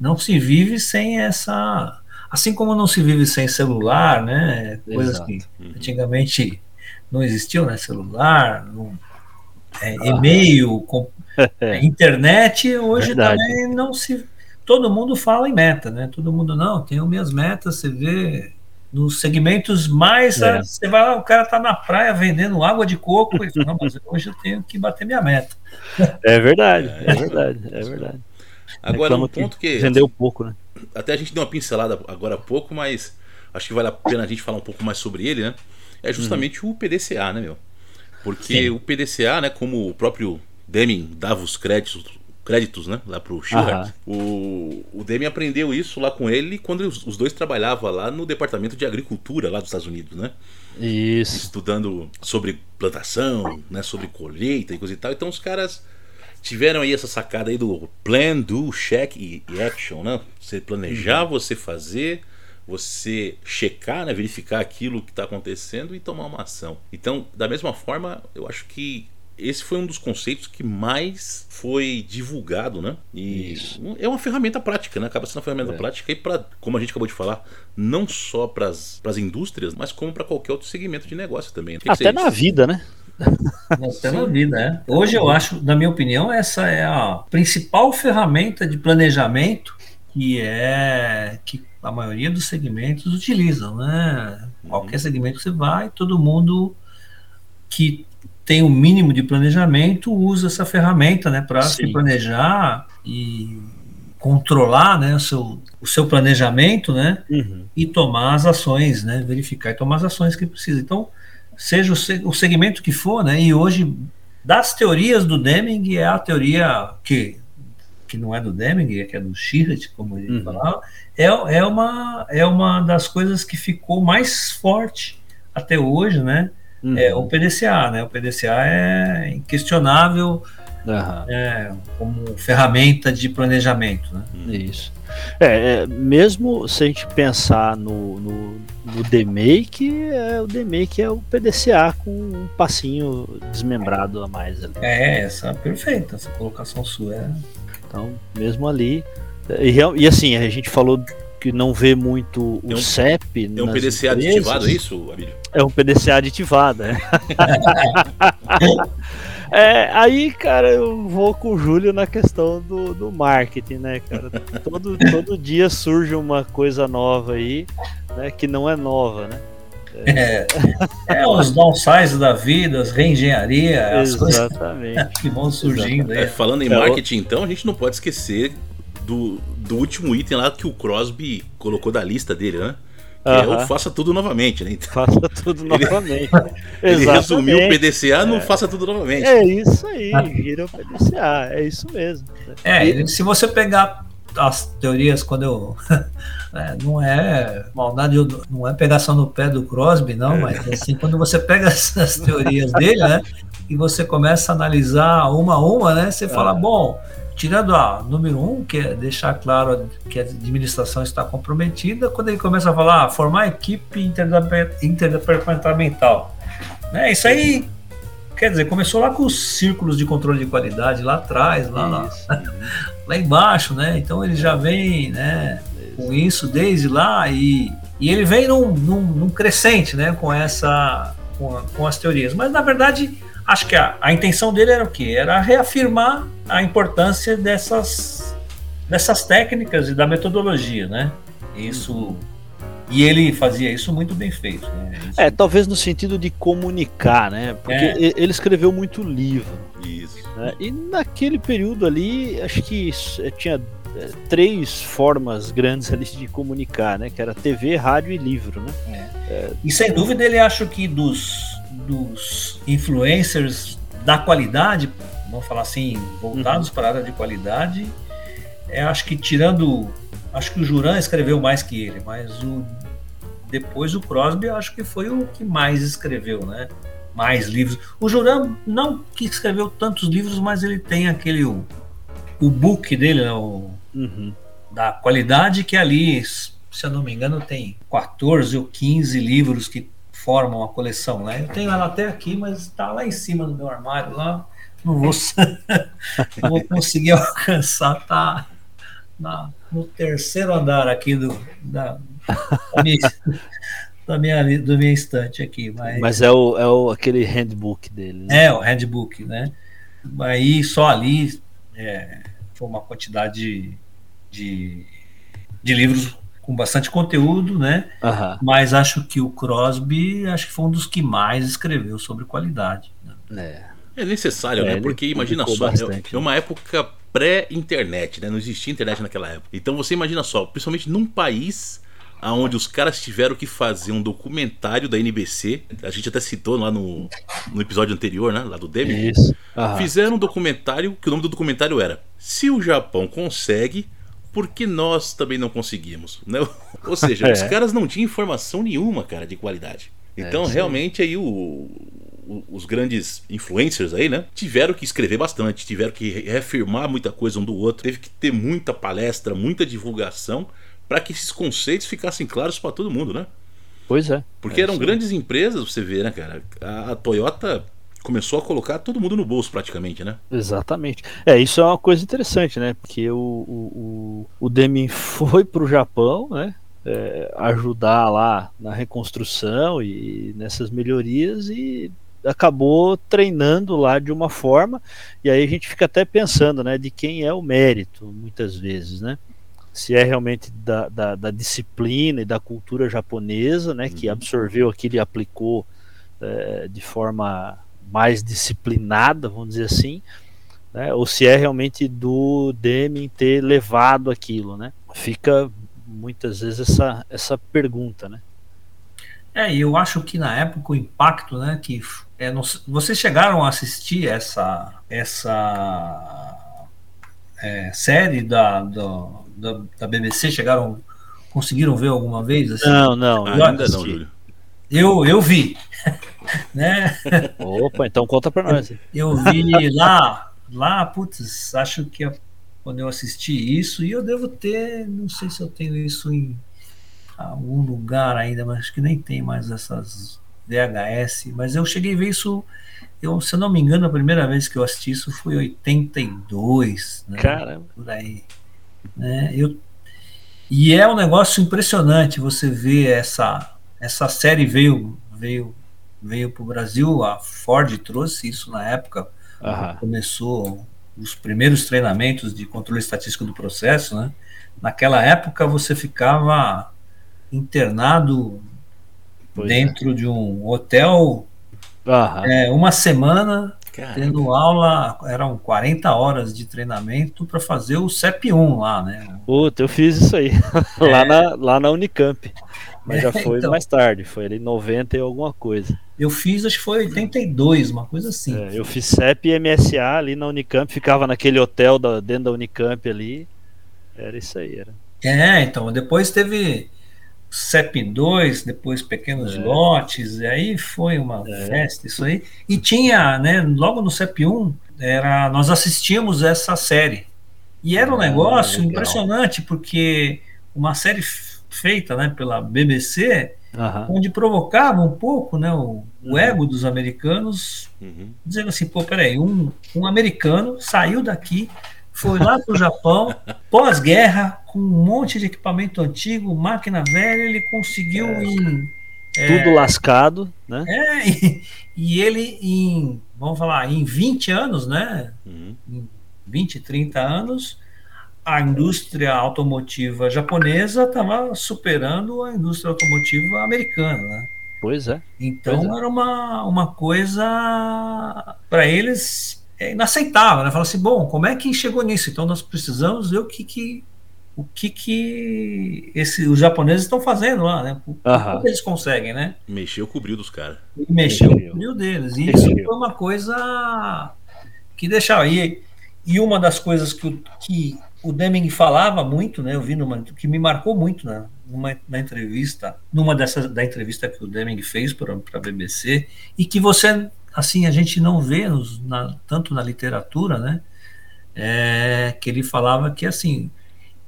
não se vive sem essa. Assim como não se vive sem celular, né? Coisas Exato. que uhum. antigamente não existiam, né? Celular, não, é, ah. e-mail, com, é, internet, hoje Verdade. também não se todo mundo fala em meta, né? Todo mundo, não, tenho minhas metas, você vê nos segmentos mais. É. Você vai lá, o cara tá na praia vendendo água de coco e fala, não, mas hoje eu tenho que bater minha meta. É verdade, é verdade, é verdade. Agora, um ponto que. que vendeu pouco, né? Até a gente deu uma pincelada agora há pouco, mas acho que vale a pena a gente falar um pouco mais sobre ele, né? É justamente uhum. o PDCA, né, meu? Porque Sim. o PDCA, né, como o próprio Deming dava os créditos créditos, né? Lá pro Schubert. O, o Demi aprendeu isso lá com ele quando os, os, dois trabalhavam lá no departamento de agricultura lá dos Estados Unidos, né? Isso. Estudando sobre plantação, né? Sobre colheita e coisa e tal. Então os caras tiveram aí essa sacada aí do plan, do, check e, e action, né? Você planejar, uhum. você fazer você checar, né, verificar aquilo que está acontecendo e tomar uma ação. Então, da mesma forma, eu acho que esse foi um dos conceitos que mais foi divulgado, né? E Isso. é uma ferramenta prática, né? Acaba sendo uma ferramenta é. prática e para, como a gente acabou de falar, não só para as indústrias, mas como para qualquer outro segmento de negócio também. Até na vida, né? Na vida, né? Hoje eu acho, na minha opinião, essa é a principal ferramenta de planejamento que é que a maioria dos segmentos utilizam, né? Uhum. Qualquer segmento que você vai, todo mundo que tem o um mínimo de planejamento, usa essa ferramenta né, para se planejar e controlar né, o, seu, o seu planejamento né, uhum. e tomar as ações, né, verificar e tomar as ações que precisa. Então, seja o, segmento que for, né, e hoje, das teorias do Deming, é a teoria que, que não é do Deming, é que é do Schirret, como ele uhum. falava, é, é, uma, é uma das coisas que ficou mais forte até hoje, né? Uhum. É o PDCA, né? O PDCA é inquestionável uhum. é, como ferramenta de planejamento, né? Isso. É, é, mesmo se a gente pensar no, no, no DMake, é, o DMake é o PDCA com um passinho desmembrado a mais ali. É, essa é perfeita, essa colocação sua é. Então, mesmo ali. E, e assim, a gente falou que não vê muito o um, CEP. É um PDCA empresas. aditivado, é isso, Abílio? É um PDCA aditivado, é. é. Aí, cara, eu vou com o Júlio na questão do, do marketing, né, cara? Todo, todo dia surge uma coisa nova aí, né, que não é nova, né? É, é os downsize da vida, as reengenharia, as coisas que vão surgindo. É, aí. falando em É, marketing, então, a gente não pode esquecer do, do último item lá que o Crosby colocou da lista dele, né? Que é faça tudo novamente, né? Então, Faça tudo novamente. ele resumiu o. PDCA no faça tudo novamente. É isso aí, gira o PDCA, é isso mesmo. É, e se você pegar as teorias quando eu. é, não é maldade, não é pegação no pé do Crosby, não, mas assim, quando você pega essas teorias dele, né? E você começa a analisar uma a uma, né? Você fala, bom, tirando a número um, que é deixar claro que a administração está comprometida, quando ele começa a falar, ah, formar equipe interdepart- interdepartamental. Né? Isso aí. Quer dizer, começou lá com os círculos de controle de qualidade lá atrás, lá, lá, lá embaixo, né? Então ele já vem, né, com isso desde lá e, e ele vem num, num, num crescente, né, com essa, com, a- com as teorias. Mas na verdade, acho que a, a intenção dele era o quê? Era reafirmar a importância dessas, dessas técnicas e da metodologia, né? Isso e ele fazia isso muito bem feito. Né? Isso- É, talvez no sentido de comunicar, né? Porque É. ele escreveu muito livro. Isso. né? E naquele período ali, acho que isso, eh, tinha eh, três formas grandes ali de comunicar, né? Que era TV, rádio e livro, né? E sem dúvida ele acho que dos, dos influencers da qualidade, vamos falar assim, voltados para a área de qualidade, é, acho que tirando. Acho que o Juran escreveu mais que ele, mas o, depois o Crosby acho que foi o que mais escreveu, né? Mais livros. O Juran não que escreveu tantos livros, mas ele tem aquele. O, o book dele, né? O, Uhum. da qualidade que ali, se eu não me engano, tem 14 ou 15 livros que formam a coleção, né? Eu tenho ela até aqui, mas está lá em cima do meu armário lá. Não vou, não vou conseguir alcançar, tá na, no terceiro andar aqui do da, da minha, da minha, do minha estante aqui, mas, Mas é, o, é o, aquele handbook dele. Né? é o handbook, né? Aí só ali é, foi uma quantidade de, de livros com bastante conteúdo, né? Aham. Mas acho que o Crosby acho que foi um dos que mais escreveu sobre qualidade. né? É. É necessário, É, né? Porque imagina só, é- bastante, é uma época pré-internet, né? Não existia internet naquela época. Então você imagina só, principalmente num país onde os caras tiveram que fazer um documentário da NBC, a gente até citou lá no, no episódio anterior, né? Lá do Demi. Isso. Aham. Fizeram um documentário que o nome do documentário era Se o Japão consegue, por que nós também não conseguimos? Né? Ou seja, É. os caras não tinham informação nenhuma, cara, de qualidade. Então, isso aí. realmente, aí o, o- os grandes influencers aí, né? Tiveram que escrever bastante, tiveram que re- reafirmar muita coisa um do outro, teve que ter muita palestra, muita divulgação para que esses conceitos ficassem claros para todo mundo, né? Pois é. Porque É eram aí. grandes empresas, você vê, né, cara? A, a Toyota começou a colocar todo mundo no bolso praticamente, né? Exatamente. É, isso é uma coisa interessante, né? Porque o, o, o, Deming foi para o Japão, né? é, ajudar lá na reconstrução e nessas melhorias e acabou treinando lá de uma forma e aí a gente fica até pensando, né? De quem é o mérito, muitas vezes, né? Se é realmente da, da, da disciplina e da cultura japonesa, né? Que Uhum. absorveu aquilo e aplicou é, de forma mais disciplinada, vamos dizer assim, né? ou se é realmente do Deming ter levado aquilo, né? Fica muitas vezes essa, essa pergunta, né? É, eu acho que na época o impacto, né, que é, não vocês chegaram a assistir essa essa é, série da, da, da, da BBC, chegaram conseguiram ver alguma vez? assim? Não, não, eu Ainda não, assisti. Júlio. Eu eu vi, né? Opa, então conta pra nós. Eu vi lá, lá, putz, acho que quando eu assisti isso, e eu devo ter, não sei se eu tenho isso em algum lugar ainda, mas acho que nem tem mais essas VHS, mas eu cheguei a ver isso, eu, se eu não me engano, a primeira vez que eu assisti isso foi em 82, né? Caramba. por aí. Né? Eu, e é um negócio impressionante você ver essa, essa série veio veio veio para o Brasil, a Ford trouxe isso na época, começou os primeiros treinamentos de controle estatístico do processo, né? Naquela época você ficava internado Pois dentro de um hotel é, uma semana tendo aula, eram 40 horas de treinamento para fazer o CEP1 lá, né? Puta, eu fiz isso aí. lá, na, lá na Unicamp. Mas já É, foi então. mais tarde, foi ali em 90 e alguma coisa. Eu fiz, acho que foi 82, uma coisa assim. É, eu fiz CEP e MSA ali na Unicamp, ficava naquele hotel da- dentro da Unicamp ali. Era isso aí, era. É, então, depois teve CEP2, depois pequenos É. lotes, e aí foi uma É. festa isso aí. E tinha, né, logo no CEP1, era, nós assistíamos essa série. E era um Ah, negócio legal. impressionante, porque uma série feita né, pela BBC, Aham. onde provocava um pouco né, o, o Uhum. ego dos americanos, uhum. dizendo assim, pô, peraí, um, um americano saiu daqui, foi lá para o Japão, pós-guerra, com um monte de equipamento antigo, máquina velha, ele conseguiu É. em... Tudo lascado, né? É, e, e ele em, vamos falar, em 20 anos, né, Uhum. 20, 30 anos, a indústria automotiva japonesa estava superando a indústria automotiva americana, né? Pois é. Então Pois é. era uma, uma coisa para eles é inaceitável, né? Fala assim, bom, como é que chegou nisso? Então nós precisamos ver o que que o que que esse, os japoneses estão fazendo lá, né? O, o que eles conseguem, né? Mexeu o brilho dos caras. E mexeu Mexeu. o brilho deles. E isso foi uma coisa que deixava. E, e uma das coisas que, que o Deming falava muito, né? Eu vi numa que me marcou muito né, numa, na entrevista, numa dessas da entrevista que o Deming fez para a BBC, e que você assim a gente não vê nos- na- tanto na literatura, né? É, que ele falava que assim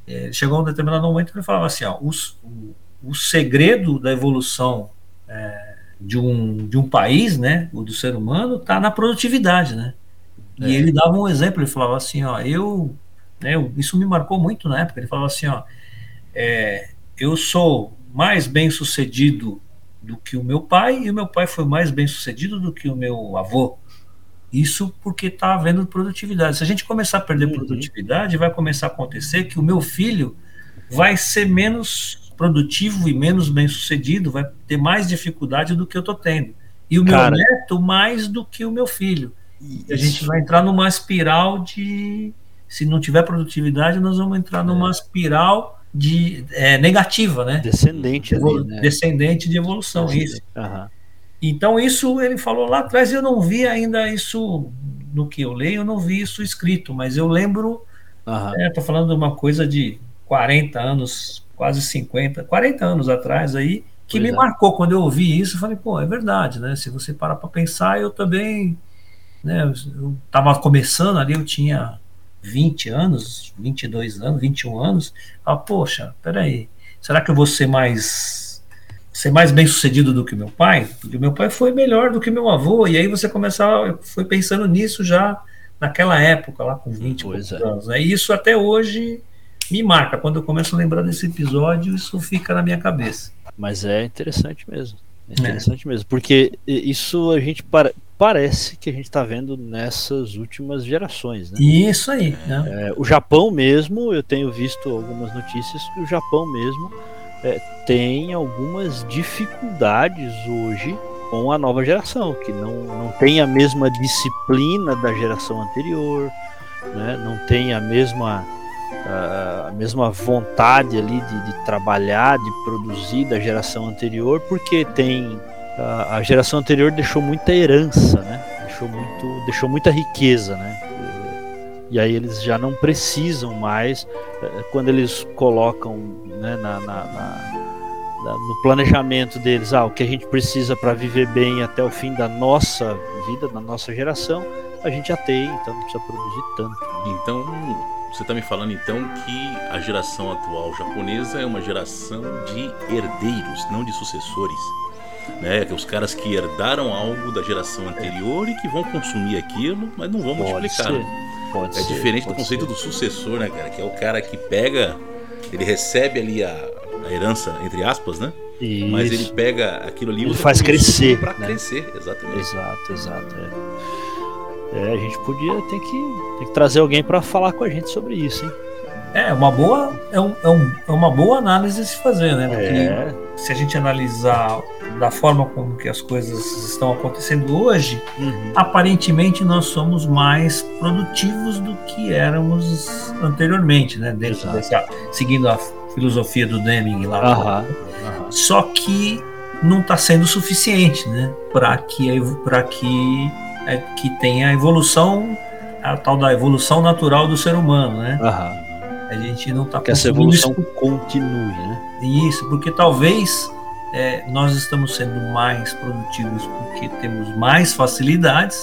é, chegou a um determinado momento que ele falava assim, ó, os- o, o segredo da evolução é, de um, de um país, né, o do ser humano, está na produtividade, né? E É. ele dava um exemplo, ele falava assim, ó, eu, né, isso me marcou muito na época, ele falava assim, ó, é, eu sou mais bem sucedido do que o meu pai e o meu pai foi mais bem sucedido do que o meu avô. Isso porque está havendo produtividade. Se a gente começar a perder Uhum. produtividade, vai começar a acontecer que o meu filho vai ser menos produtivo e menos bem sucedido, vai ter mais dificuldade do que eu estou tendo. E o meu Cara. neto mais do que o meu filho. E a gente vai entrar numa espiral de. Se não tiver produtividade, nós vamos entrar numa espiral de é, negativa, né? Descendente ali, Evolu- né? Descendente de evolução, isso. Aham. Então, isso ele falou lá atrás, eu não vi ainda isso no que eu leio, eu não vi isso escrito, mas eu lembro, Aham. estou falando de uma coisa de 40 anos, quase 50, 40 anos atrás aí, que Pois me é. marcou quando eu ouvi isso, eu falei, pô, é verdade, né? Se você parar para pensar, eu também, né, eu estava começando ali, eu tinha 20 anos, 22 anos, 21 anos, ah, poxa, peraí, será que eu vou ser mais ser mais bem sucedido do que meu pai? Porque meu pai foi melhor do que meu avô, e aí você começava, eu fui pensando nisso já naquela época, lá com 20 e Pois poucos é. anos. né? E isso até hoje me marca. Quando eu começo a lembrar desse episódio, isso fica na minha cabeça. Mas é interessante mesmo. É interessante mesmo. Porque isso a gente para- parece que a gente está vendo nessas últimas gerações, né? Isso aí, né? É, o Japão mesmo, eu tenho visto algumas notícias que o Japão mesmo é, tem algumas dificuldades hoje com a nova geração, que não, não tem a mesma disciplina da geração anterior, né? não tem a mesma, a, mesma vontade ali de, de trabalhar, de produzir da geração anterior, porque tem a, geração anterior deixou muita herança, né? deixou, muito, deixou muita riqueza, né? E aí eles já não precisam mais, eh, quando eles colocam né, na- na- na- no planejamento deles, ah, o que a gente precisa para viver bem até o fim da nossa vida, da nossa geração, a gente já tem, então não precisa produzir tanto. Então, você está me falando então que a geração atual japonesa é uma geração de herdeiros, não de sucessores. Né? Que os caras que herdaram algo da geração anterior e que vão consumir aquilo, mas não vão Pode multiplicar. ser, né? pode É ser, diferente do pode conceito ser. do sucessor, né, cara? Que é o cara que pega, ele recebe ali a, a herança, entre aspas, né? Mas ele Isso. pega aquilo ali e faz crescer, Para né? crescer, exatamente. Exato, exato. É. É, a gente podia tem que, tem que trazer alguém para falar com a gente sobre isso, hein? É uma boa, é, um, é, um, é uma boa análise a se fazer, né? Porque É, se a gente analisar da forma como que as coisas estão acontecendo hoje, uhum, aparentemente nós somos mais produtivos do que éramos anteriormente, né? Dentro Exato. dessa, seguindo a filosofia do Deming lá. aham, aham. Só que não está sendo suficiente, né? Para que para que é, que tenha a evolução a tal da evolução natural do ser humano, né? aham. A gente não está Que essa evolução continue, né? Isso, porque talvez é, nós estamos sendo mais produtivos porque temos mais facilidades,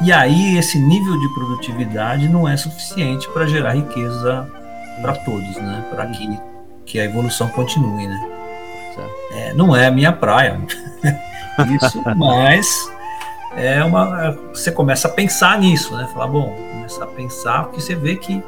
e aí esse nível de produtividade não é suficiente para gerar riqueza para todos, né? Para que, que a evolução continue, né? É, não é a minha praia, isso, mas é uma. Você começa a pensar nisso, né? Falar, bom, começar a pensar, porque você vê que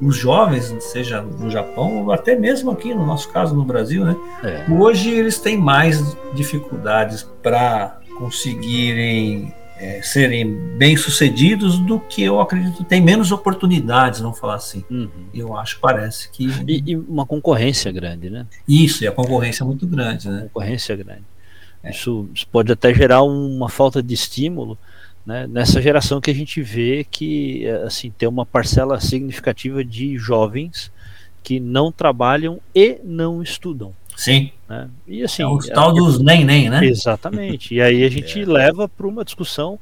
os jovens, seja no Japão ou até mesmo aqui no nosso caso no Brasil, né? É. Hoje eles têm mais dificuldades para conseguirem é, serem bem sucedidos do que eu acredito tem menos oportunidades, vamos falar assim. Uhum. Eu acho, parece que E, e uma concorrência grande, né? isso e a concorrência é muito grande, né? Concorrência grande. Isso, isso pode até gerar uma falta de estímulo né, nessa geração que a gente vê que eh, assim tem uma parcela significativa de jovens que não trabalham e não estudam. Sim. Né? E assim, é o tal dos nem nem, né? Exatamente. E aí a gente É. leva para uma discussão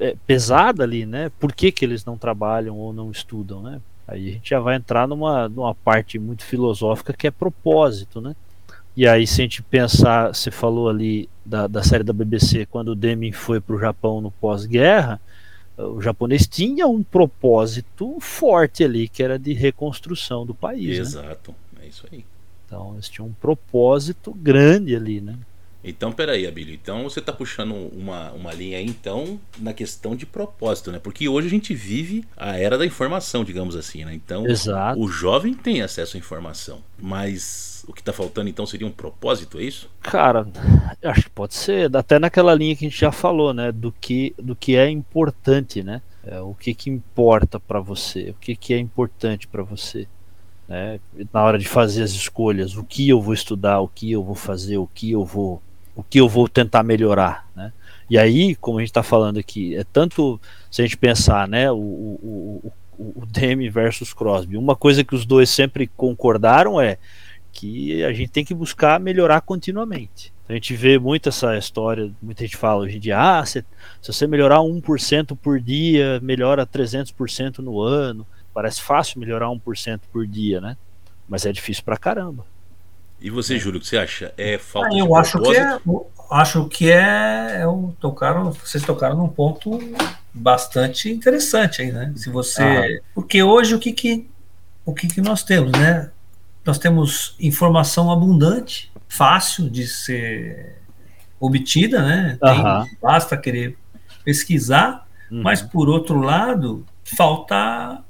é, pesada ali, né? Por que, que eles não trabalham ou não estudam, né? Aí a gente já vai entrar numa, numa parte muito filosófica que é propósito, né? E aí, se a gente pensar, você falou ali da, da série da BBC, quando o Deming foi para o Japão no pós-guerra, o japonês tinha um propósito forte ali, que era de reconstrução do país. Né? Exato, é isso aí. Então, eles tinham um propósito grande ali, né? Então, peraí, Abílio. Então você tá puxando uma, uma linha aí, então, na questão de propósito, né? Porque hoje a gente vive a era da informação, digamos assim, né? Então, Exato. o jovem tem acesso à informação, mas o que tá faltando então seria um propósito, é isso? Cara, acho que pode ser, até naquela linha que a gente já falou, né? Do que, do que é importante, né? É, o que, que importa para você, o que, que é importante para você. Né? Na hora de fazer as escolhas, o que eu vou estudar, o que eu vou fazer, o que eu vou, o que eu vou tentar melhorar, né? E aí, como a gente está falando aqui, é tanto se a gente pensar, né, o, o, o, o Demi versus Crosby, uma coisa que os dois sempre concordaram é que a gente tem que buscar melhorar continuamente. A gente vê muito essa história, muita gente fala hoje em dia, ah, se, se você melhorar 1% por dia, melhora 300% no ano. Parece fácil melhorar 1% por dia, né? Mas é difícil pra caramba. E você, Júlio, o que você acha? É falta Ah, de eu acho que é, acho que é, é um- tocaram, vocês tocaram num ponto bastante interessante aí, né? Se você, porque hoje o que que o que que nós temos, né? Nós temos informação abundante, fácil de ser obtida, né? Tem- basta querer pesquisar, Uhum. mas por outro lado falta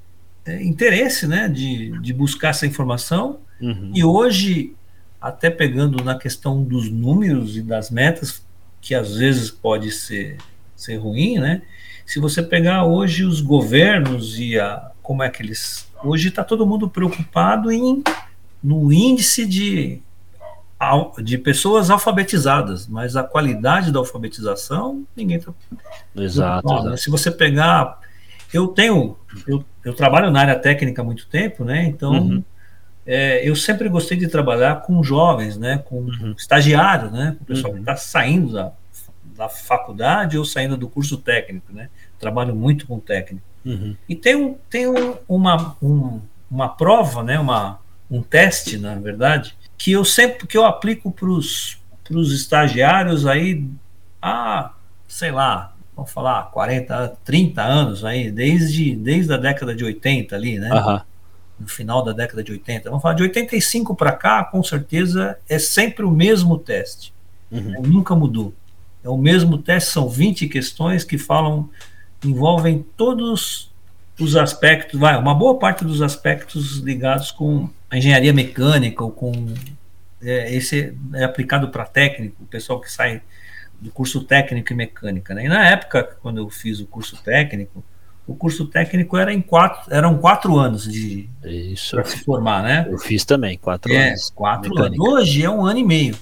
é, interesse, né? De, de buscar essa informação Uhum. e hoje, até pegando na questão dos números e das metas, que às vezes pode ser, ser ruim, né? Se você pegar hoje os governos e a, como é que eles. Hoje está todo mundo preocupado em no índice de, de pessoas alfabetizadas, mas a qualidade da alfabetização, ninguém está Exato, né, exato. Se você pegar. Eu tenho. Eu, eu trabalho na área técnica há muito tempo, né? Então. Uhum. É, eu sempre gostei de trabalhar com jovens, né, com Uhum. estagiário, né, com o pessoal Uhum. que está saindo da, da faculdade ou saindo do curso técnico, né, trabalho muito com técnico. Uhum. E tem, um, tem um, uma, um, uma prova, né, uma, um teste, na verdade, que eu sempre que eu aplico para os estagiários aí há, sei lá, vamos falar, 40, 30 anos aí, desde, desde a década de 80 ali, né? Aham. No final da década de 80. Vamos falar de 85 para cá, com certeza é sempre o mesmo teste. Uhum. né? Nunca mudou. É o mesmo teste, são 20 questões que falam, envolvem todos os aspectos, vai, uma boa parte dos aspectos ligados com a engenharia mecânica ou com é, esse é aplicado para técnico, o pessoal que sai do curso técnico e mecânica, né? E na época, quando eu fiz o curso técnico, o curso técnico era em quatro, eram quatro anos de para se formar, né? Eu fiz também, quatro é, anos. Quatro mecânica. anos. Hoje é um ano e meio.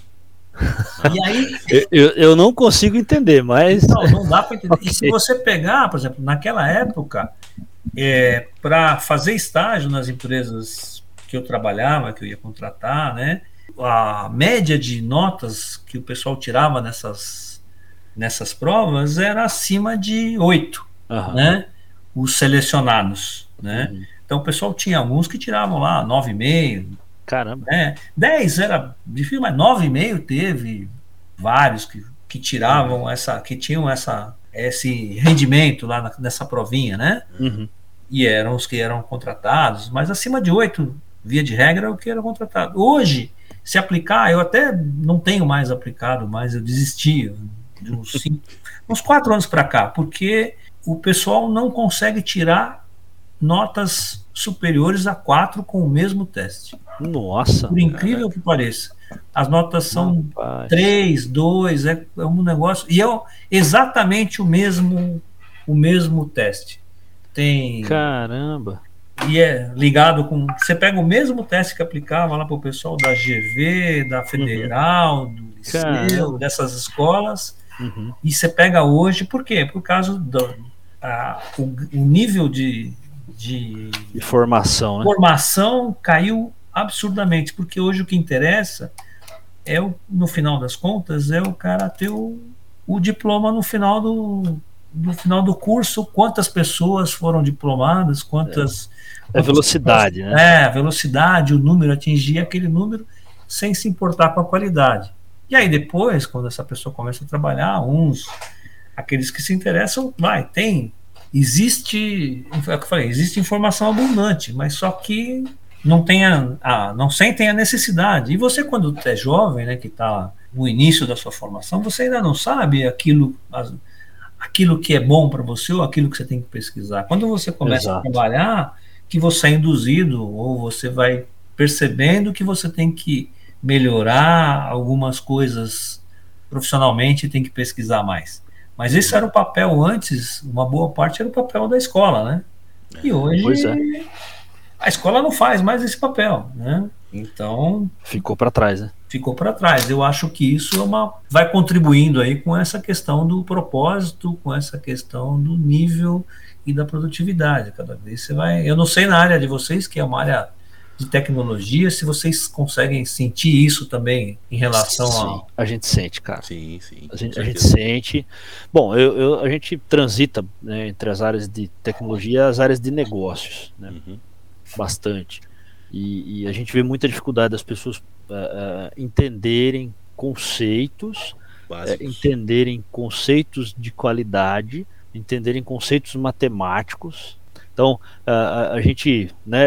E aí. eu, eu não consigo entender, mas. Não, não dá para entender. Okay. E se você pegar, por exemplo, naquela época, é, para fazer estágio nas empresas que eu trabalhava, que eu ia contratar, né? A média de notas que o pessoal tirava nessas, nessas provas era acima de oito, uhum. né? Os selecionados, né? Uhum. Então o pessoal tinha alguns que tiravam lá 9,5. Caramba. Né? 10 era difícil, mas 9,5 teve vários que, que tiravam uhum. essa, que tinham essa, esse rendimento lá nessa provinha, né? Uhum. E eram os que eram contratados, mas acima de 8, via de regra, é o que era contratado. Hoje, se aplicar, eu até não tenho mais aplicado, mas eu desisti de uns, cinco, uns quatro anos para cá, porque o pessoal não consegue tirar notas superiores a 4 com o mesmo teste. Nossa! Por incrível cara. que pareça. As notas são Rapaz. 3, 2, é, é um negócio. E é exatamente o mesmo, o mesmo teste. Tem. Caramba! E é ligado com. Você pega o mesmo teste que aplicava lá para o pessoal da GV, da Federal, uhum. do Liceu, dessas escolas, uhum. e você pega hoje, por quê? Por causa do a, o, o nível de, de, de formação, né? formação caiu absurdamente, porque hoje o que interessa é, o, no final das contas, é o cara ter o, o diploma no final do, no final do curso, quantas pessoas foram diplomadas, quantas. É, a velocidade, pessoas, né? É, a velocidade, o número, atingir aquele número sem se importar com a qualidade. E aí depois, quando essa pessoa começa a trabalhar, uns, aqueles que se interessam, vai, tem existe, é o que eu falei, existe informação abundante, mas só que não tem a, a, não sentem a necessidade. E você, quando é jovem, né, que está no início da sua formação, você ainda não sabe aquilo, as, aquilo que é bom para você ou aquilo que você tem que pesquisar. Quando você começa Exato. a trabalhar, que você é induzido ou você vai percebendo que você tem que melhorar algumas coisas profissionalmente e tem que pesquisar mais. Mas esse era o papel antes, uma boa parte era o papel da escola, né? E hoje é. a escola não faz mais esse papel, né? Então ficou para trás, né? Ficou para trás. Eu acho que isso é uma vai contribuindo aí com essa questão do propósito, com essa questão do nível e da produtividade. Cada vez você vai. Eu não sei na área de vocês que é uma área de tecnologia, se vocês conseguem sentir isso também em relação sim, a. A gente sente, cara. Sim, sim. A gente, a gente sente. Bom, eu, eu, a gente transita né, entre as áreas de tecnologia e as áreas de negócios, né? Uhum. Bastante. E, e, a gente vê muita dificuldade das pessoas uh, uh, entenderem conceitos, uh, entenderem conceitos de qualidade, entenderem conceitos matemáticos. Então, a gente, né,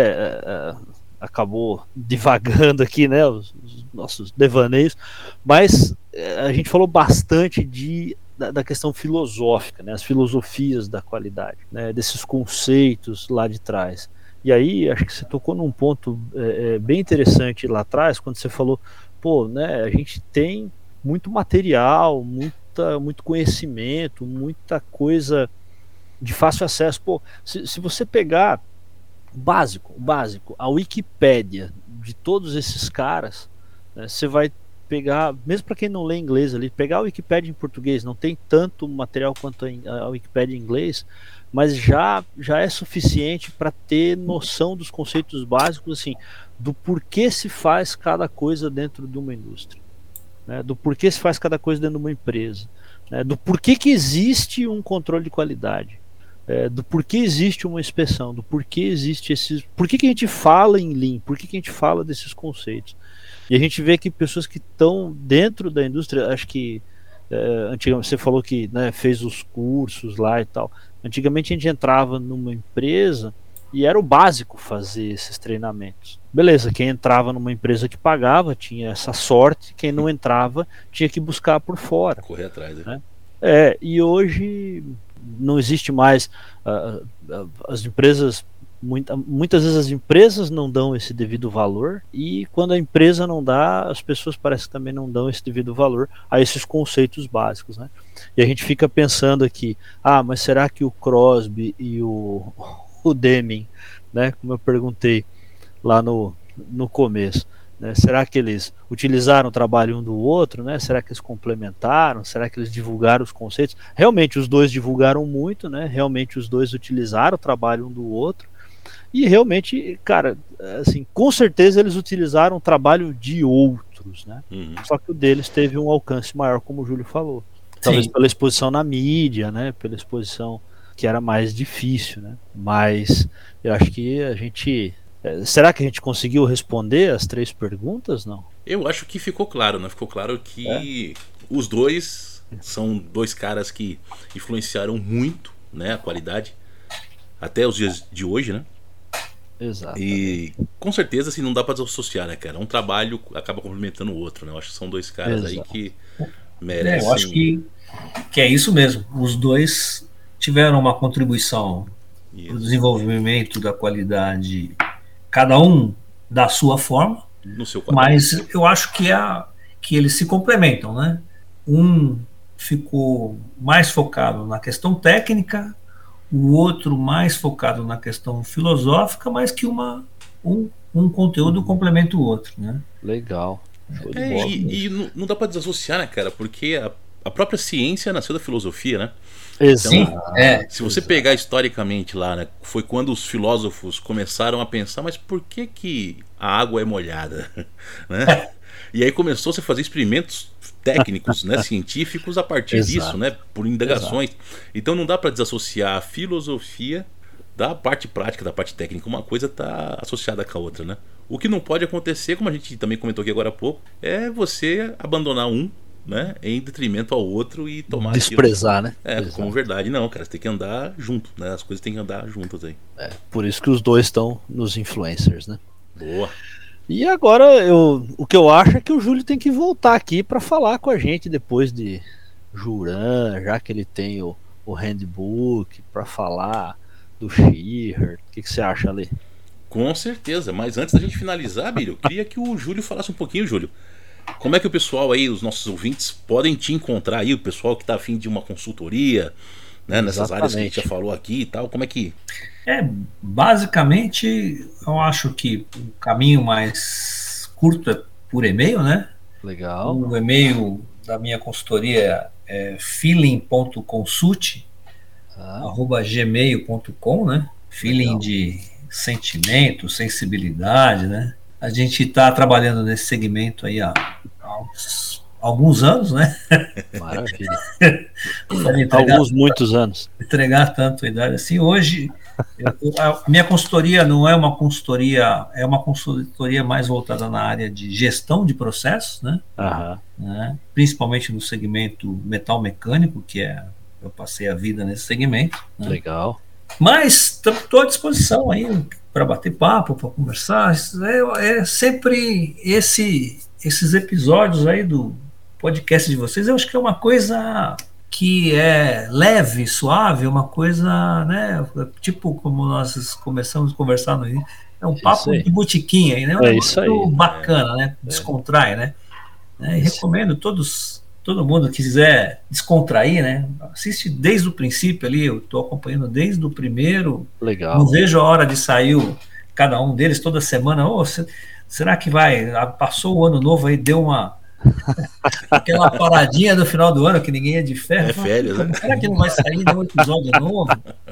acabou divagando aqui, né, os, os, nossos devaneios, mas eh, a gente falou bastante de, da, da, questão filosófica, né, as filosofias da qualidade, né, desses conceitos lá de trás. E aí, acho que você tocou num ponto é, é, bem interessante lá atrás, quando você falou, pô, né, a gente tem muito material, muita, muito conhecimento, muita coisa de fácil acesso. Pô, se, se você pegar básico, básico, a Wikipédia de todos esses caras, né, você vai pegar, mesmo para quem não lê inglês ali, pegar a Wikipédia em português, não tem tanto material quanto a Wikipédia em inglês, mas já já é suficiente para ter noção dos conceitos básicos assim, do porquê se faz cada coisa dentro de uma indústria, né, do porquê se faz cada coisa dentro de uma empresa, né, do porquê que existe um controle de qualidade é, do porquê existe uma inspeção, do porquê existe esses. Por que, que a gente fala em Lean? Por que, que a gente fala desses conceitos? E a gente vê que pessoas que estão dentro da indústria, acho que é, antigamente você falou que né, fez os cursos lá e tal. Antigamente a gente entrava numa empresa e era o básico fazer esses treinamentos. Beleza, quem entrava numa empresa que pagava tinha essa sorte, quem não entrava tinha que buscar por fora. Correr atrás, né? né? É, e hoje não existe mais uh, as empresas Muita, muitas vezes as empresas não dão esse devido valor e quando a empresa não dá, as pessoas parecem que também não dão esse devido valor a esses conceitos básicos, né? E a gente fica pensando aqui, ah, mas será que o Crosby e o, o Deming, né? Como eu perguntei lá no, no começo, né? Será que eles utilizaram o trabalho um do outro? Né? Será que eles complementaram? Será que eles divulgaram os conceitos? Realmente os dois divulgaram muito, né? realmente os dois utilizaram o trabalho um do outro. E realmente, cara, assim, com certeza eles utilizaram o trabalho de outros, né? Uhum. Só que o deles teve um alcance maior, como o Júlio falou. Talvez Sim. pela exposição na mídia, né? Pela exposição que era mais difícil, né? Mas eu acho que a gente será que a gente conseguiu responder as três perguntas? Não? Eu acho que ficou claro, né? Ficou claro que é. os dois são dois caras que influenciaram muito né, a qualidade até os dias de hoje, né? Exato. E com certeza assim, não dá para desassociar, né, cara? Um trabalho acaba complementando o outro, né? Eu acho que são dois caras Exato. aí que merecem. É, eu acho que, que é isso mesmo. Os dois tiveram uma contribuição para o desenvolvimento da qualidade cada um da sua forma, mas eu acho que, é, que eles se complementam, né? Um ficou mais focado na questão técnica, o outro mais focado na questão filosófica, mas que uma, um, um conteúdo complementa o outro, né? Legal. É, e, e não, não, dá para desassociar, né, cara? Porque a, a própria ciência nasceu da filosofia, né? Sim, então, é. Se você pegar historicamente lá, né, foi quando os filósofos começaram a pensar, mas por que, que a água é molhada? né? E aí começou -se a fazer experimentos técnicos, né, científicos a partir Exato. disso, né, por indagações. Exato. Então não dá para desassociar a filosofia da parte prática, da parte técnica. Uma coisa está associada com a outra, né? O que não pode acontecer, como a gente também comentou aqui agora há pouco, é você abandonar um né, em detrimento ao outro e tomar desprezar, aquilo, né? É, Exato. como verdade não, cara, você tem que andar junto, né? As coisas têm que andar juntas aí. É, por isso que os dois estão nos influencers, né? Boa. E agora eu, o que eu acho é que o Júlio tem que voltar aqui para falar com a gente depois de Juran, já que ele tem o, o handbook para falar do Sheeher. O que, que você acha ali? Com certeza, mas antes da gente finalizar, Bílio, eu queria que o Júlio falasse um pouquinho, Júlio, como é que o pessoal aí, os nossos ouvintes, podem te encontrar aí, o pessoal que está afim de uma consultoria, né, nessas Exatamente. áreas que a gente já falou aqui e tal, como é que. É, basicamente, eu acho que o caminho mais curto é por e-mail, né? Legal. O e-mail da minha consultoria é feeling.consult, ah. arroba gmail.com, né? Feeling Legal. de sentimento, sensibilidade, né? A gente está trabalhando nesse segmento aí há, há alguns anos, né? Maravilha. alguns muitos anos. Entregar tanto a idade assim. Hoje, eu, a minha consultoria não é uma consultoria, é uma consultoria mais voltada na área de gestão de processos, né? né? Principalmente no segmento metal mecânico, que é eu passei a vida nesse segmento. Né? Legal. Mas estou à disposição aí para bater papo, para conversar. É, é, sempre esse, esses episódios aí do podcast de vocês. Eu acho que é uma coisa que é leve, suave, uma coisa, né? Tipo como nós começamos a conversar no é um papo de botiquinha né? É isso aí. bacana, né? Descontrai, né? É, recomendo todos todo mundo quiser descontrair, né? Assiste desde o princípio ali, eu estou acompanhando desde o primeiro. Legal. Não vejo a hora de sair o, cada um deles toda semana. Oh, será que vai? Ah, passou o ano novo aí, deu uma. aquela paradinha do final do ano que ninguém é de ferro. É férias, né? Será que não vai sair nenhum episódio novo?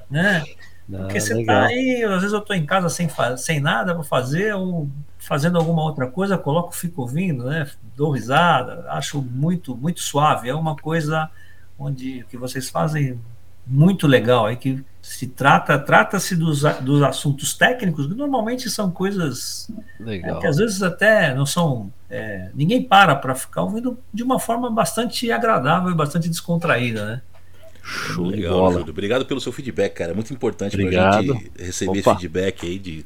Né? Porque você tá aí, às vezes eu tô em casa sem, sem nada para fazer, ou fazendo alguma outra coisa, coloco, fico ouvindo, né? Dou risada, acho muito, muito suave. É uma coisa onde que vocês fazem muito legal aí que se trata trata-se dos, dos assuntos técnicos que normalmente são coisas é, que às vezes até não são é, ninguém para para ficar ouvindo de uma forma bastante agradável e bastante descontraída né Show Legal, Júlio. Obrigado pelo seu feedback, cara. É muito importante para a gente receber feedback aí de,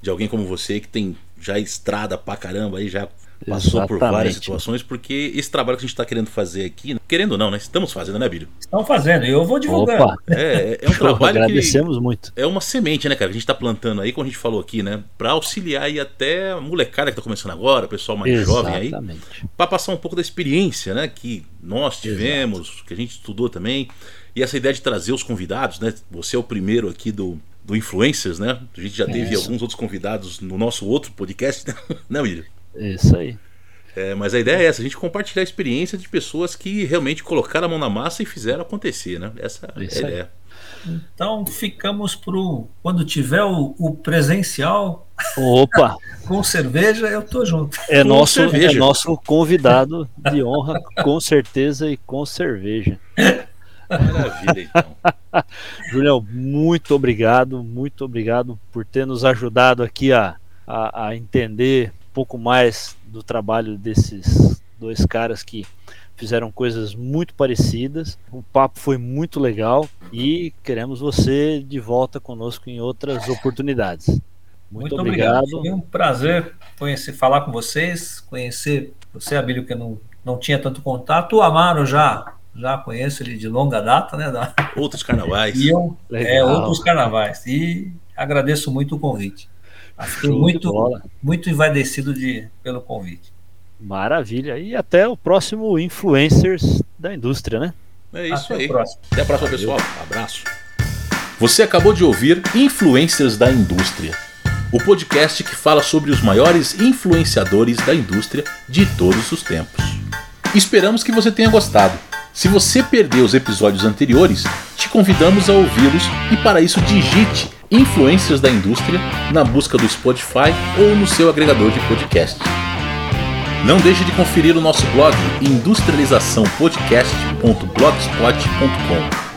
de alguém como você que tem já estrada pra caramba aí, já passou Exatamente. por várias situações, porque esse trabalho que a gente está querendo fazer aqui, querendo não, né? Estamos fazendo, né, Bílio? Estão fazendo, eu vou divulgar. Opa. É, é um trabalho agradecemos que muito. É uma semente, né, cara? Que a gente está plantando aí, como a gente falou aqui, né? Para auxiliar aí até a molecada que está começando agora, o pessoal mais Exatamente. jovem aí, para passar um pouco da experiência, né? Que nós tivemos, Exato. que a gente estudou também. E essa ideia de trazer os convidados, né? Você é o primeiro aqui do, do Influencers, né? A gente já teve Isso. alguns outros convidados no nosso outro podcast, né, William? Isso aí. É, mas a ideia é essa, a gente compartilhar a experiência de pessoas que realmente colocaram a mão na massa e fizeram acontecer, né? Essa Isso é a ideia. Então ficamos pro quando tiver o, o presencial. Opa! com cerveja, eu tô junto. É nosso, é nosso convidado de honra, com certeza e com cerveja. Maravilha, então. Julião, muito obrigado, muito obrigado por ter nos ajudado aqui a, a, a entender um pouco mais do trabalho desses dois caras que fizeram coisas muito parecidas. O papo foi muito legal e queremos você de volta conosco em outras oportunidades. Muito, muito obrigado. obrigado. Foi um prazer conhecer, falar com vocês, conhecer você, Abílio, que eu não, não tinha tanto contato. O Amaro já já conheço ele de longa data, né? Da... Outros carnavais. E eu, é, outros carnavais. E agradeço muito o convite. Fiquei muito, muito envaidecido de, pelo convite. Maravilha. E até o próximo Influencers da indústria, né? É isso até aí. Até a próxima, pessoal. Abraço. Você acabou de ouvir Influencers da Indústria, o podcast que fala sobre os maiores influenciadores da indústria de todos os tempos. Esperamos que você tenha gostado. Se você perdeu os episódios anteriores, te convidamos a ouvi-los e para isso digite Influências da Indústria na busca do Spotify ou no seu agregador de podcast. Não deixe de conferir o nosso blog industrializaçãopodcast.blogspot.com